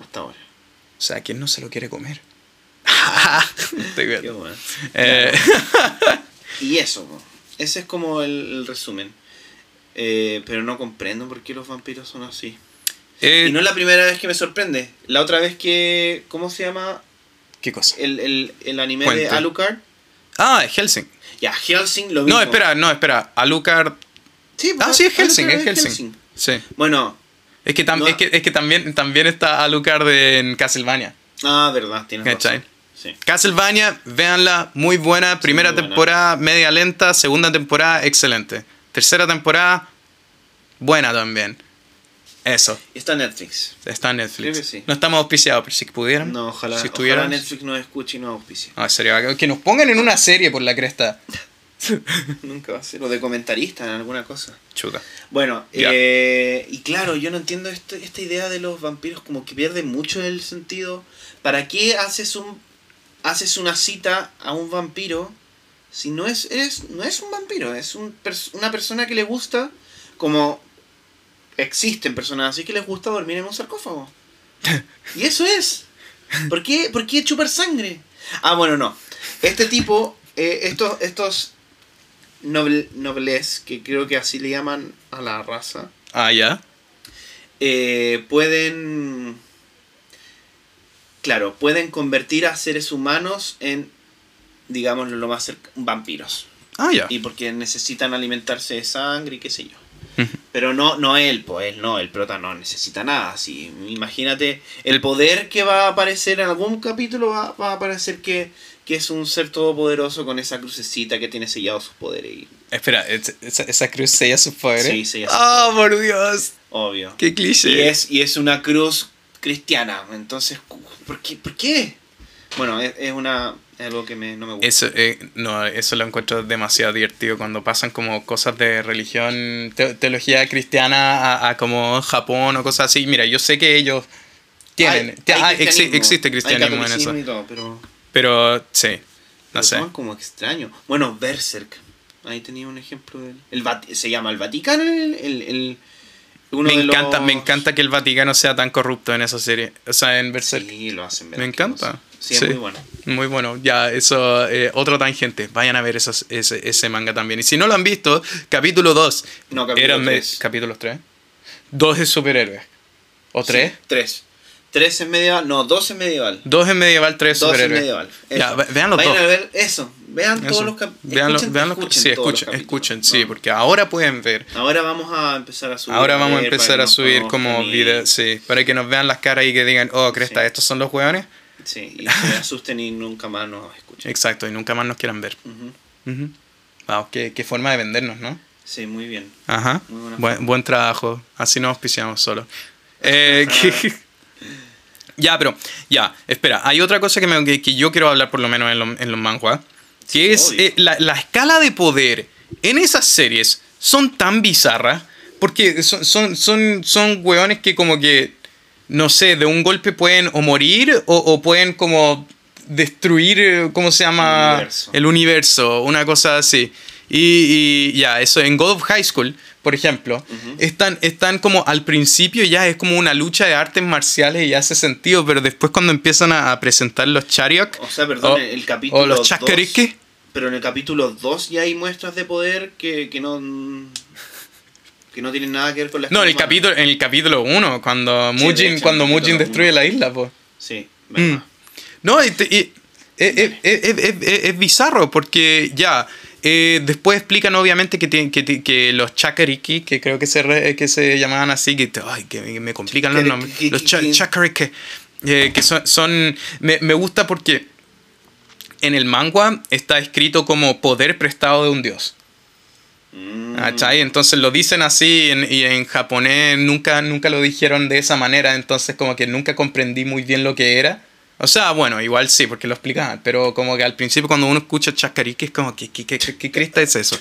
S2: hasta ahora.
S1: O sea, ¿quién no se lo quiere comer? Estoy bien.
S2: Qué bueno.
S1: Eh,
S2: Y eso, ese es como el, el resumen. Eh, pero no comprendo por qué los vampiros son así.
S1: eh,
S2: Y no es la primera vez que me sorprende. La otra vez que. ¿Cómo se llama
S1: ¿Qué cosa?
S2: el, el, el anime
S1: Cuente.
S2: de Alucard?
S1: Ah, Helsing.
S2: Ya, Helsing lo mismo.
S1: No, espera, no, espera. Alucard.
S2: Sí,
S1: Ah, sí, es Helsing, es Helsing. Sí.
S2: Bueno,
S1: Es que, tam-
S2: No.
S1: es que, es que también, también está Alucard en Castlevania.
S2: ah, verdad, tienes razón. Sí.
S1: Castlevania, véanla, muy buena. Primera
S2: muy buena.
S1: temporada, media lenta. Segunda temporada, excelente. Tercera temporada, buena también. Eso,
S2: está en Netflix.
S1: está en Netflix.
S2: Creo que sí.
S1: No estamos auspiciados, pero si pudieran.
S2: No, ojalá,
S1: Si
S2: ojalá
S1: estuvieran.
S2: Netflix nos escuche y nos auspicie.
S1: Ah, sería. Que nos pongan en una serie por la cresta.
S2: Nunca va a ser. O de comentarista en alguna cosa.
S1: Chuta.
S2: Bueno, eh, y claro, yo no entiendo esto- esta idea de los vampiros como que pierde mucho el sentido. ¿Para qué haces un haces una cita a un vampiro si no es eres, no es un vampiro, es un pers- una persona que le gusta como existen personas así que les gusta dormir en un sarcófago. Y eso es. ¿Por qué, ¿Por qué chupar sangre? Ah, bueno, no. Este tipo, eh, estos, estos noble, nobles, que creo que así le llaman a la raza,
S1: Ah, ya.
S2: eh, pueden, claro, pueden convertir a seres humanos en, digamos, lo más cerca, vampiros.
S1: Ah, ya.
S2: Y porque necesitan alimentarse de sangre y qué sé yo. Pero no, no él, pues él no, el prota no necesita nada. Así, imagínate, el poder que va a aparecer en algún capítulo va, va a aparecer que, que es un ser todopoderoso con esa crucecita que tiene sellado sus poderes. Y,
S1: Espera, ¿es- esa, esa cruz sella sus poderes?
S2: Sí, sella sus
S1: ¡Ah, por Dios!
S2: obvio.
S1: ¡Qué cliché!
S2: Y es, y es una cruz cristiana. Entonces, ¿por qué? ¿Por qué? Bueno, es, es una es algo que me, no me gusta.
S1: Eso, eh, no, eso lo encuentro demasiado divertido cuando pasan como cosas de religión, te- teología cristiana a, a como Japón o cosas así. Mira, yo sé que ellos tienen,
S2: Hay- hay
S1: ah,
S2: cristianismo,
S1: existe
S2: hay
S1: cristianismo en
S2: catolicismo
S1: eso.
S2: y todo, pero
S1: Pero sí, no sé.
S2: como extraño. Bueno, Berserk. Ahí tenía un ejemplo. Del, el se llama el Vaticano. El, el, el- uno
S1: Me encanta,
S2: los-
S1: me encanta que el Vaticano sea tan corrupto en esa serie. O sea, en Berserk.
S2: Sí, lo hacen ver
S1: Me encanta.
S2: Sí, es
S1: Sí.
S2: muy bueno.
S1: Muy bueno, ya, eso, eh, otro tangente. Vayan a ver esos- ese, ese manga también. Y si no lo han visto, capítulo 2.
S2: No, capítulo
S1: Eran me-
S2: tres.
S1: capítulos 3. Dos es superhéroes. ¿O tres?
S2: Sí, tres. Tres en medieval. No, dos en medieval.
S1: Dos en medieval, tres
S2: Dos en
S1: superhéroes.
S2: medieval.
S1: Ya,
S2: Eso.
S1: ve- vean los
S2: Vayan
S1: dos.
S2: a ver eso. Vean
S1: Eso.
S2: todos los capítulos.
S1: Veanlo-
S2: Escuchen,
S1: veanlo-
S2: escuchen
S1: sí,
S2: los
S1: escuchen, escuchen, sí,
S2: No.
S1: porque ahora pueden ver.
S2: Ahora vamos a empezar a subir.
S1: Ahora vamos a empezar a subir como videos, sí, para que nos vean las caras y que digan, oh, Cresta,
S2: Sí.
S1: estos son los hueones.
S2: Sí, y se asusten y nunca más nos escuchen.
S1: Exacto, y nunca más nos quieran ver.
S2: Ujú.
S1: Ujú. Wow, qué, qué forma de vendernos, ¿no?
S2: Sí, muy bien.
S1: Ajá.
S2: Muy
S1: Buen, buen trabajo. Así nos auspiciamos solo. Eh, que- ya, pero, ya, espera. Hay otra cosa que, me- que, que yo quiero hablar por lo menos en, lo- en los manhwa. Que
S2: Sí,
S1: es eh, la, la escala de poder en esas series son tan bizarras. Porque son, son, son, son hueones que como que, no sé, de un golpe pueden o morir o, o pueden como destruir, eh, ¿cómo se llama?
S2: El universo.
S1: El universo, una cosa así. Y, y ya, eso, en God of High School, por ejemplo, están, están como al principio ya es como una lucha de artes marciales y hace sentido, pero después cuando empiezan a, a presentar los chariok
S2: O sea, perdón,
S1: o,
S2: el capítulo
S1: o los chakarike,
S2: Pero en el capítulo 2 ya hay muestras de poder que, que no. que no tienen nada que ver con la
S1: no, en el capítulo, en el capítulo 1, cuando
S2: Sí, de
S1: Mujin,
S2: en
S1: cuando Mujin destruye
S2: uno.
S1: la isla, pues.
S2: Sí, verdad.
S1: No, y y- es, es- es- es- es- es bizarro porque ya, eh, después explican obviamente que, que, que los chakariki, que creo que se, re- que se llamaban así, que, ay, que me- complican los nombres. Los cha-
S2: Chakariki.
S1: eh, que son... son me, me gusta porque en el manga está escrito como poder prestado de un dios.
S2: Mm.
S1: ¿Cachai? Entonces lo dicen así en- y en japonés nunca, nunca lo dijeron de esa manera, entonces como que nunca comprendí muy bien lo que era. O sea, bueno, igual sí, porque lo explicaban, pero como que al principio cuando uno escucha chacariki es como, ¿qué, qué, qué, cresta es eso?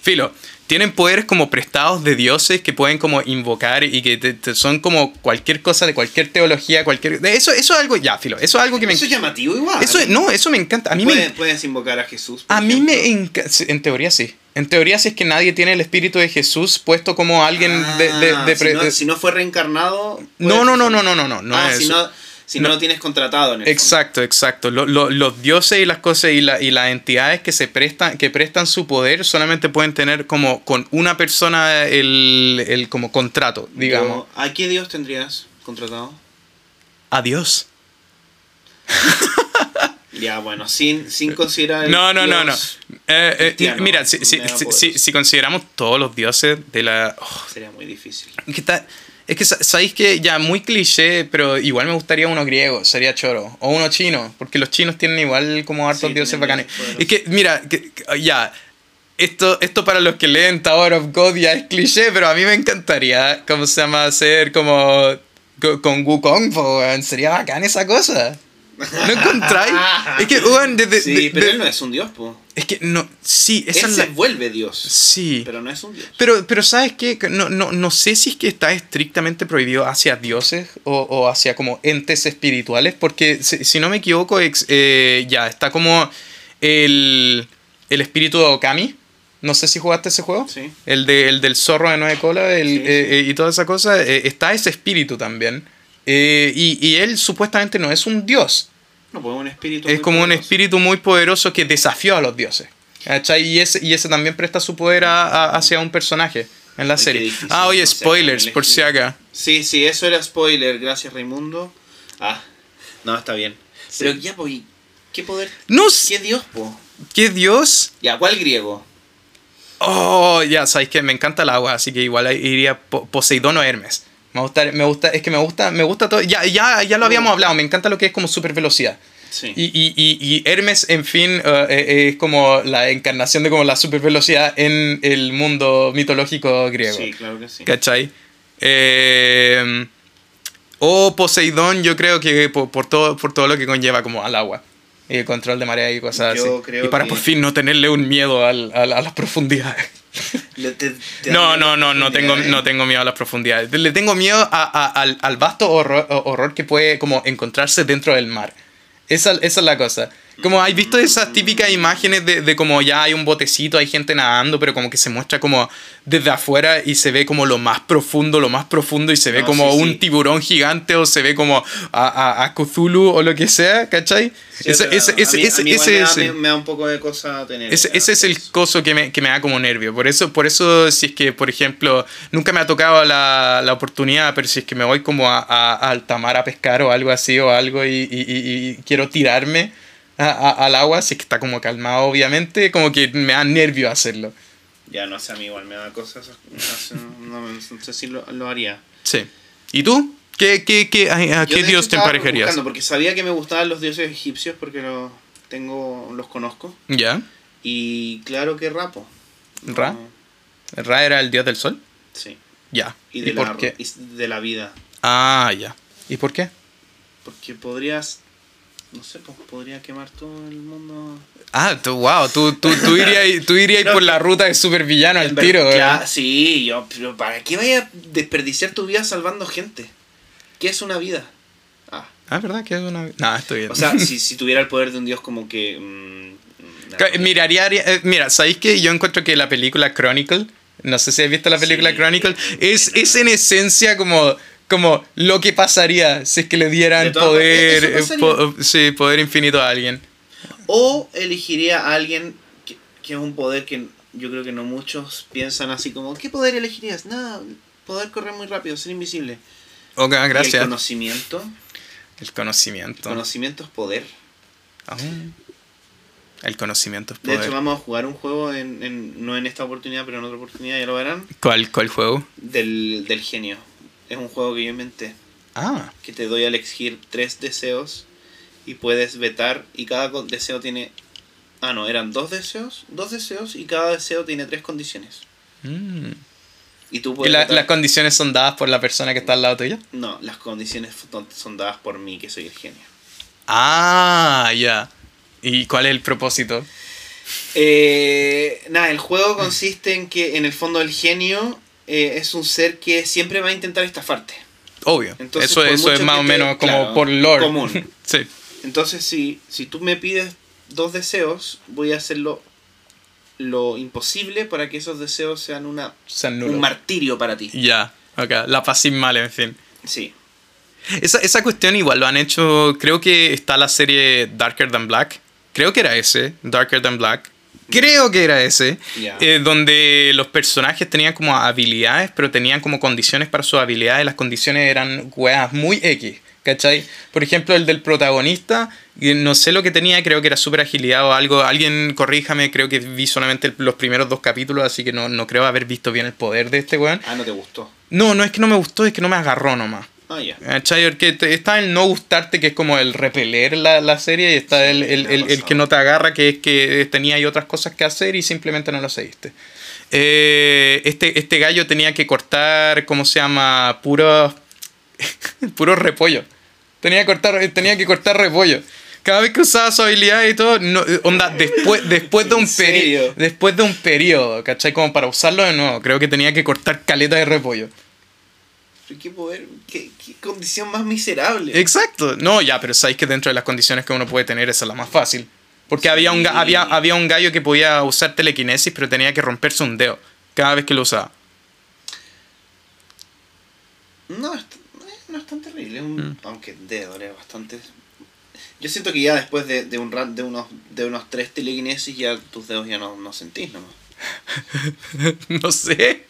S1: Filo, tienen poderes como prestados de dioses que pueden como invocar y que te- te- son como cualquier cosa de cualquier teología, cualquier... de Eso, eso es algo, ya, Filo, eso es algo que me...
S2: Eso es llamativo igual.
S1: Eso es- no, eso me encanta. A mí me,
S2: Puedes, puedes invocar a Jesús. por
S1: a mí me encanta. En teoría sí. En teoría, si es que nadie tiene el espíritu de Jesús puesto como alguien de. de- de
S2: Ah,
S1: pre-
S2: si, no,
S1: de-
S2: si no fue reencarnado.
S1: no,
S2: puede-
S1: no, no, no, no, no, no, no
S2: ah,
S1: es
S2: si no, si no
S1: No.
S2: lo tienes contratado en el fondo.
S1: Exacto, exacto. Lo- lo- los dioses y las cosas y, la- y las entidades que se prestan, que prestan su poder solamente pueden tener como con una persona el, el como contrato, digamos.
S2: ¿A qué Dios tendrías contratado?
S1: Adiós.
S2: Ya, bueno, sin, sin considerar. el
S1: No, no, no, no.
S2: Dios,
S1: Eh, eh, mira, si, si- si- si- si consideramos todos los dioses de la. oh,
S2: Sería muy difícil.
S1: Que, está- es que sa- sabéis que ya muy cliché, pero igual me gustaría uno griego, sería choro. O uno chino, porque los chinos tienen igual como hartos
S2: Sí,
S1: dioses bacanes. Es que, mira, que- que- ya. Esto, esto para los que leen Tower of God ya es cliché, pero a mí me encantaría, ¿cómo se llama? Hacer como co- con Wukong, po, sería bacán esa cosa. ¿No encontráis? es que, weón, desde-
S2: Sí,
S1: de-
S2: pero
S1: de-
S2: él no es un Dios, po.
S1: es que no, sí, esa
S2: Él
S1: es
S2: se
S1: la...
S2: vuelve Dios.
S1: Sí.
S2: Pero no es un Dios.
S1: Pero, pero ¿sabes qué? Que No, no, no sé si es que está estrictamente prohibido hacia dioses o, o hacia como entes espirituales, porque si, si no me equivoco, ex- eh, ya está como el, el espíritu de Okami. No sé si jugaste ese juego.
S2: Sí.
S1: El, de, el del zorro de nueve colas el,
S2: Sí,
S1: eh, eh, y toda esa cosa. eh, está ese espíritu también. Eh, y, y él supuestamente no es un dios.
S2: No, pues un espíritu.
S1: Es como un espíritu muy poderoso que desafió a los dioses. ¿cachai? Y ese, y ese también presta su poder a- a- hacia un personaje en la
S2: Ay,
S1: serie. Ah, oye, spoilers, por si acá.
S2: Sí, sí, eso era spoiler. Gracias, Raimundo. Ah, no, está bien. Pero ya, pues, ¿y ¿qué poder?
S1: No
S2: ¿Qué Dios, po?
S1: ¿qué dios?
S2: Ya, ¿cuál griego?
S1: Oh, ya, sabéis que me encanta el agua, así que igual iría Po- Poseidón o Hermes. Me gusta, me gusta, es que me gusta, me gusta todo. Ya, ya, ya lo habíamos hablado, me encanta lo que es como super velocidad.
S2: Sí.
S1: Y, y, y, y Hermes, en fin, eh, eh, es como la encarnación de como la super velocidad en el mundo mitológico griego.
S2: Sí, claro que sí.
S1: ¿Cachai? Eh, o Poseidón, yo creo que por, por todo, por todo lo que conlleva como al agua. Y el control de marea y cosas
S2: Yo
S1: así.
S2: creo
S1: Y para
S2: que-
S1: por fin no tenerle un miedo al- al- a las profundidades. No, no, no, no tengo, no tengo miedo a las profundidades. Le tengo miedo a- a- al, al vasto horror, horror que puede como encontrarse dentro del mar. Esa, esa es la cosa. Como hay visto esas típicas imágenes de, de como ya hay un botecito, hay gente nadando, pero como que se muestra como desde afuera y se ve como lo más profundo, lo más profundo y se ve
S2: No,
S1: como
S2: sí,
S1: un
S2: sí.
S1: tiburón gigante o se ve como a, a, a Cthulhu o lo que sea, ¿cachai?
S2: Sí,
S1: ese, ese, ese,
S2: mí-
S1: ese,
S2: mí
S1: ese
S2: me da- me, me da un poco de cosa tener.
S1: ese, ese es el coso que me, que me da como nervio. Por eso, por eso, si es que, por ejemplo, nunca me ha tocado la, la oportunidad, pero si es que me voy como a, a, a alta mar a pescar o algo así o algo y, y- y- y quiero tirarme a- a- al agua, si es que está como calmado, obviamente, como que me da nervio hacerlo.
S2: Ya, no sé, a mí igual me da cosas. No, no- no sé si lo, lo haría.
S1: Sí. ¿Y tú? ¿Qué, qué, qué, a, qué dios te emparejarías?
S2: Porque sabía que me gustaban los dioses egipcios porque los tengo los conozco.
S1: ¿Ya?
S2: Y claro que Rapo.
S1: ¿Ra? ¿Ra era el dios del sol?
S2: Sí.
S1: Ya.
S2: Y
S1: ¿Y,
S2: de,
S1: por
S2: la,
S1: qué?
S2: de la vida.
S1: Ah, ya. ¿Y por qué?
S2: Porque podrías. No sé, pues podría quemar todo el mundo.
S1: Ah, tú, wow, tú, tú, tú irías, tú irías
S2: No,
S1: por la ruta de supervillano al tiro, ¿verdad?
S2: Sí, yo, pero ¿para qué vaya a desperdiciar tu vida salvando gente? ¿Qué es una vida? Ah.
S1: Ah, ¿verdad? Que es una... No, estoy bien.
S2: O sea, si, si tuviera el poder de un dios como que... mm, nada.
S1: Miraría, eh, mira, ¿sabéis que yo encuentro que la película Chronicle, no sé si has visto la película
S2: Sí,
S1: Chronicle,
S2: es
S1: es en esencia como, como lo que pasaría si es que le
S2: De
S1: dieran poder, eh, po- sí, poder infinito a alguien.
S2: O elegiría a alguien que, que es un poder que yo creo que no muchos piensan así como, ¿qué poder elegirías? Nada, poder correr muy rápido, ser invisible.
S1: Ok,
S2: Y el
S1: gracias.
S2: conocimiento.
S1: El
S2: El
S1: conocimiento.
S2: conocimiento es poder.
S1: El conocimiento es
S2: De
S1: poder.
S2: hecho, vamos a jugar un juego, en, en- no en esta oportunidad, pero en otra oportunidad, ya lo verán,
S1: ¿Cuál, ¿Cuál juego?
S2: del, del genio. Es un juego que yo inventé,
S1: Ah,
S2: que te doy a elegir tres deseos y puedes vetar, y cada deseo tiene... Ah, no, eran dos deseos, dos deseos, y cada deseo tiene tres condiciones.
S1: mm.
S2: Y tú
S1: ¿Y
S2: puedes...
S1: la-
S2: vetar-
S1: las condiciones son dadas por la persona que está al lado tuyo?
S2: No, las condiciones son- son dadas por mí, que soy el genio.
S1: Ah, ya. ¿Y cuál es el propósito?
S2: Eh, nada, el juego consiste en que en el fondo el genio eh, es un ser que siempre va a intentar estafarte.
S1: Obvio.
S2: Entonces,
S1: eso es más o menos como
S2: claro,
S1: por lore.
S2: común.
S1: sí.
S2: Entonces, si, si tú me pides dos deseos, voy a hacerlo lo imposible para que esos deseos sean una, un martirio para ti.
S1: Ya, ok. La paz sin mal, en fin.
S2: Sí.
S1: Esa, esa cuestión igual lo han hecho. Creo que está la serie Darker Than Black. Creo que era ese, Darker Than Black. Creo que era ese. Eh, donde los personajes tenían como habilidades, pero tenían como condiciones para sus habilidades. Las condiciones eran weas muy X. ¿Cachai? Por ejemplo, el del protagonista, no sé lo que tenía, creo que era super agilidad o algo. Alguien corríjame, creo que vi solamente los primeros dos capítulos, así que no, no creo haber visto bien el poder de este weón.
S2: Ah, no te gustó.
S1: No, no es que no me gustó, es que no me agarró nomás.
S2: Ah, ya.
S1: ¿Cachai? Porque está el no gustarte, que es como el repeler la, la serie, y está el, el- el- que no te agarra, que es que tenía otras cosas que hacer y simplemente no lo seguiste. Eh, este, este gallo tenía que cortar, ¿cómo se llama? Puros puro repollo. Tenía que cortar, tenía que cortar repollo. Cada vez que usaba su habilidad y todo, no, onda, después, después de
S2: ¿En
S1: un periodo. Después de un periodo, ¿cachai? Como para usarlo de nuevo. Creo que tenía que cortar caleta de repollo.
S2: Qué poder, qué, qué condición más miserable.
S1: Exacto. No, ya, pero sabéis que dentro de las condiciones que uno puede tener esa es la más fácil. Porque había, un, había, había un gallo que podía usar telequinesis, pero tenía que romperse un dedo cada vez que lo usaba.
S2: No, es, eh, no es tan terrible, un-
S1: Mm.
S2: aunque debe doler bastante. Yo siento que ya después de, de un rat, de unos de unos tres telequinesis ya tus dedos ya no, no sentís nomás.
S1: no sé.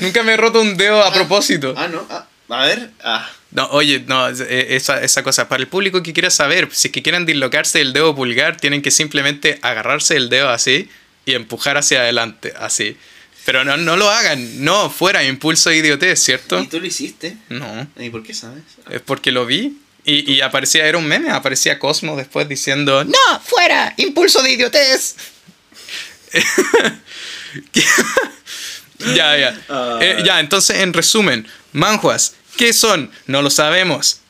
S1: Nunca me he roto un dedo a
S2: Ah.
S1: propósito.
S2: Ah, no, ah, a ver, ah,
S1: No, oye, no, eh, esa, esa cosa. Para el público que quiera saber, si es que quieren dislocarse del dedo pulgar, tienen que simplemente agarrarse el dedo así y empujar hacia adelante, así. Pero no, no lo hagan, no, fuera, impulso de idiotez, ¿cierto?
S2: y tú lo hiciste.
S1: No.
S2: ¿Y por qué sabes?
S1: Es porque lo vi y, y aparecía, era un meme, aparecía Cosmo después diciendo, ¡No, fuera! ¡Impulso de idiotez! ya, ya.
S2: Ah.
S1: Eh, ya, entonces, en resumen, manjuas, ¿qué son? No lo sabemos.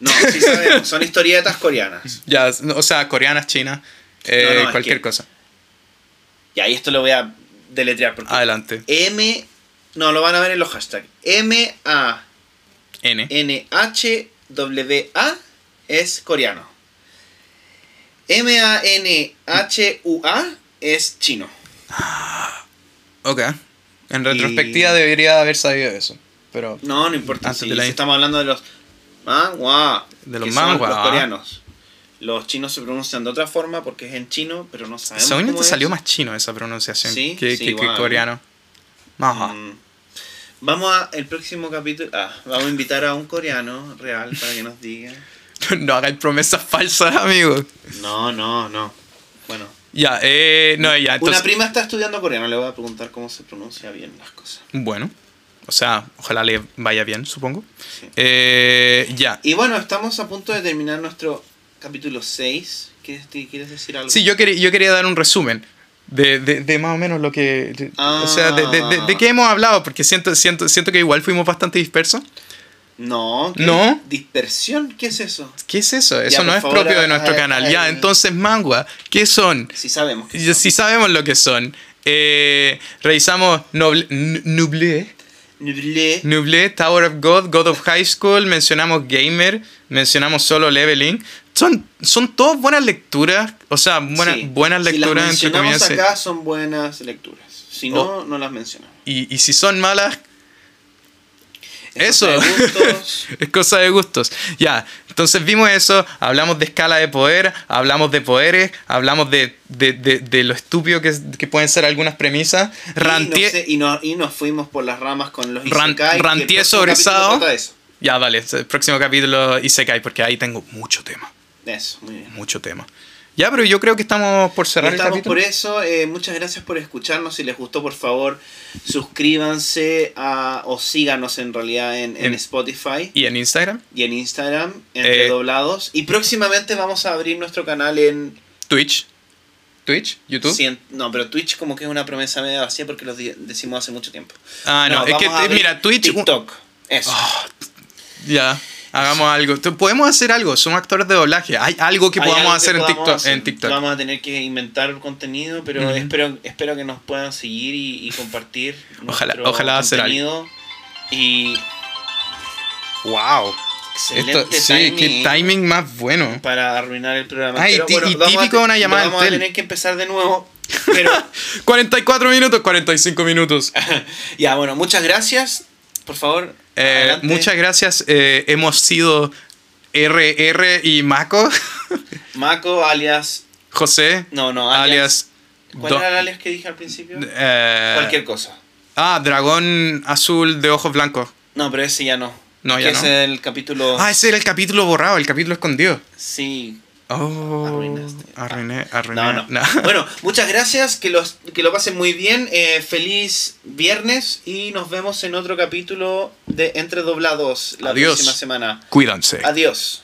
S2: No, sí sabemos, son historietas coreanas.
S1: Ya, o sea, coreanas, chinas, eh,
S2: No, no, es
S1: cualquier
S2: que-
S1: cosa.
S2: Y ahí esto lo voy a deletrear porque
S1: Adelante.
S2: M no lo van a ver en los hashtags. M A
S1: N.
S2: N H W A es coreano. M A N H U A es chino.
S1: Ok. En retrospectiva debería haber sabido eso. Pero
S2: No, no importa.
S1: Antes
S2: si
S1: de la-
S2: estamos hablando de los manhwa,
S1: De los
S2: que son
S1: manhwa,
S2: los coreanos. Los chinos se pronuncian de otra forma porque es en chino, pero no sabemos
S1: según
S2: cómo
S1: te
S2: es.
S1: salió más chino esa pronunciación
S2: Sí,
S1: que,
S2: sí,
S1: que- que coreano. Ajá.
S2: Mm. Vamos a el próximo capítulo. Ah, vamos a invitar a un coreano real para que nos diga.
S1: No hagáis promesas falsas, amigos.
S2: No, no, no. Bueno,
S1: Ya, eh, no, ya, entonces.
S2: una prima está estudiando coreano. Le voy a preguntar cómo se pronuncia bien las cosas.
S1: Bueno, o sea, ojalá le vaya bien, supongo.
S2: Sí.
S1: Eh, ya.
S2: Y bueno, estamos a punto de terminar nuestro capítulo 6. ¿Quieres, te- ¿quieres decir algo?
S1: Sí, yo quería, yo quería dar un resumen de, de, de más o menos lo que. de- O sea, de, qué hemos hablado, porque siento, siento, siento que igual fuimos bastante dispersos.
S2: No. ¿qué?
S1: No.
S2: Dispersión, ¿qué es eso?
S1: ¿Qué es eso? Eso
S2: Ya,
S1: no es
S2: favor,
S1: propio de nuestro canal. Ya, entonces, mangua, ¿qué son?
S2: Si sabemos.
S1: Y
S2: son.
S1: Si sabemos lo que son. Eh, revisamos Noble, N- Nublé,
S2: Nublé.
S1: Tower of God, God of High School, mencionamos Gamer, mencionamos Solo Leveling. Son, son todas buenas lecturas, o sea, buena-
S2: Sí.
S1: buenas
S2: Si
S1: lecturas
S2: las
S1: entre
S2: mencionamos
S1: comillas.
S2: acá son buenas lecturas. Si no,
S1: Oh.
S2: no las mencionamos.
S1: Y, y si son malas, Eso. es cosa de gustos. Ya, entonces vimos eso, hablamos de escala de poder, hablamos de poderes, hablamos de, de, de, de lo estúpido que, que pueden ser algunas premisas.
S2: Y, no sé, y, no- y nos fuimos por las ramas con los
S1: Ran-
S2: Isekai, que el
S1: ranteé
S2: próximo
S1: sobre
S2: capítulo
S1: Sao.
S2: trata de eso.
S1: Ya, vale, el próximo capítulo Isekai, porque ahí tengo mucho tema.
S2: Eso, muy bien.
S1: mucho tema. Ya, pero yo creo que estamos por cerrar
S2: estamos
S1: el capítulo.
S2: por eso. eh, muchas gracias por escucharnos. Si les gustó, por favor, suscríbanse a, o síganos en realidad en, en
S1: En-
S2: Spotify
S1: ¿Y en Instagram?
S2: y en Instagram, entre
S1: Eh,
S2: doblados. Y próximamente vamos a abrir nuestro canal en
S1: Twitch. Twitch, YouTube.
S2: No, pero Twitch como que es una promesa media vacía porque lo decimos hace mucho tiempo.
S1: Ah, no, es que eh, mira, Twitch.
S2: TikTok. Eso.
S1: Ah, ya, hagamos algo. Podemos hacer algo, somos actores de doblaje. Hay algo que
S2: Hay
S1: podamos
S2: algo que
S1: hacer en TikTok,
S2: hacer.
S1: en TikTok.
S2: Vamos a tener que inventar contenido, pero espero, espero que nos puedan seguir y, y compartir.
S1: Ojalá- ojalá hacer
S2: contenido. Y
S1: Wow.
S2: excelente
S1: Esto, sí, qué
S2: timing
S1: timing más bueno.
S2: para arruinar el programa.
S1: Ah, y
S2: Pero
S1: típico
S2: te-
S1: una llamada
S2: Vamos a tener que empezar de nuevo. Pero
S1: 44 minutos, 45 minutos.
S2: ya, bueno, muchas gracias. Por favor.
S1: Eh, muchas gracias. eh, hemos sido RR y Mako.
S2: Mako, alias.
S1: José.
S2: No, no, alias.
S1: alias.
S2: ¿Cuál era el alias que dije al principio?
S1: eh,
S2: Cualquier cosa.
S1: Ah, dragón azul de ojos blancos.
S2: No, pero ese ya no.
S1: No, ya no.
S2: es el capítulo.
S1: Ah, ese era el capítulo borrado, el capítulo escondido.
S2: Sí.
S1: Oh,
S2: Arruinaste.
S1: Arruiné, arruiné.
S2: No, no. Bueno, muchas gracias. Que, los, que lo pasen muy bien. eh, feliz viernes. Y nos vemos en otro capítulo de Entre Doblados la
S1: Adiós.
S2: próxima semana.
S1: Cuídense.
S2: Adiós.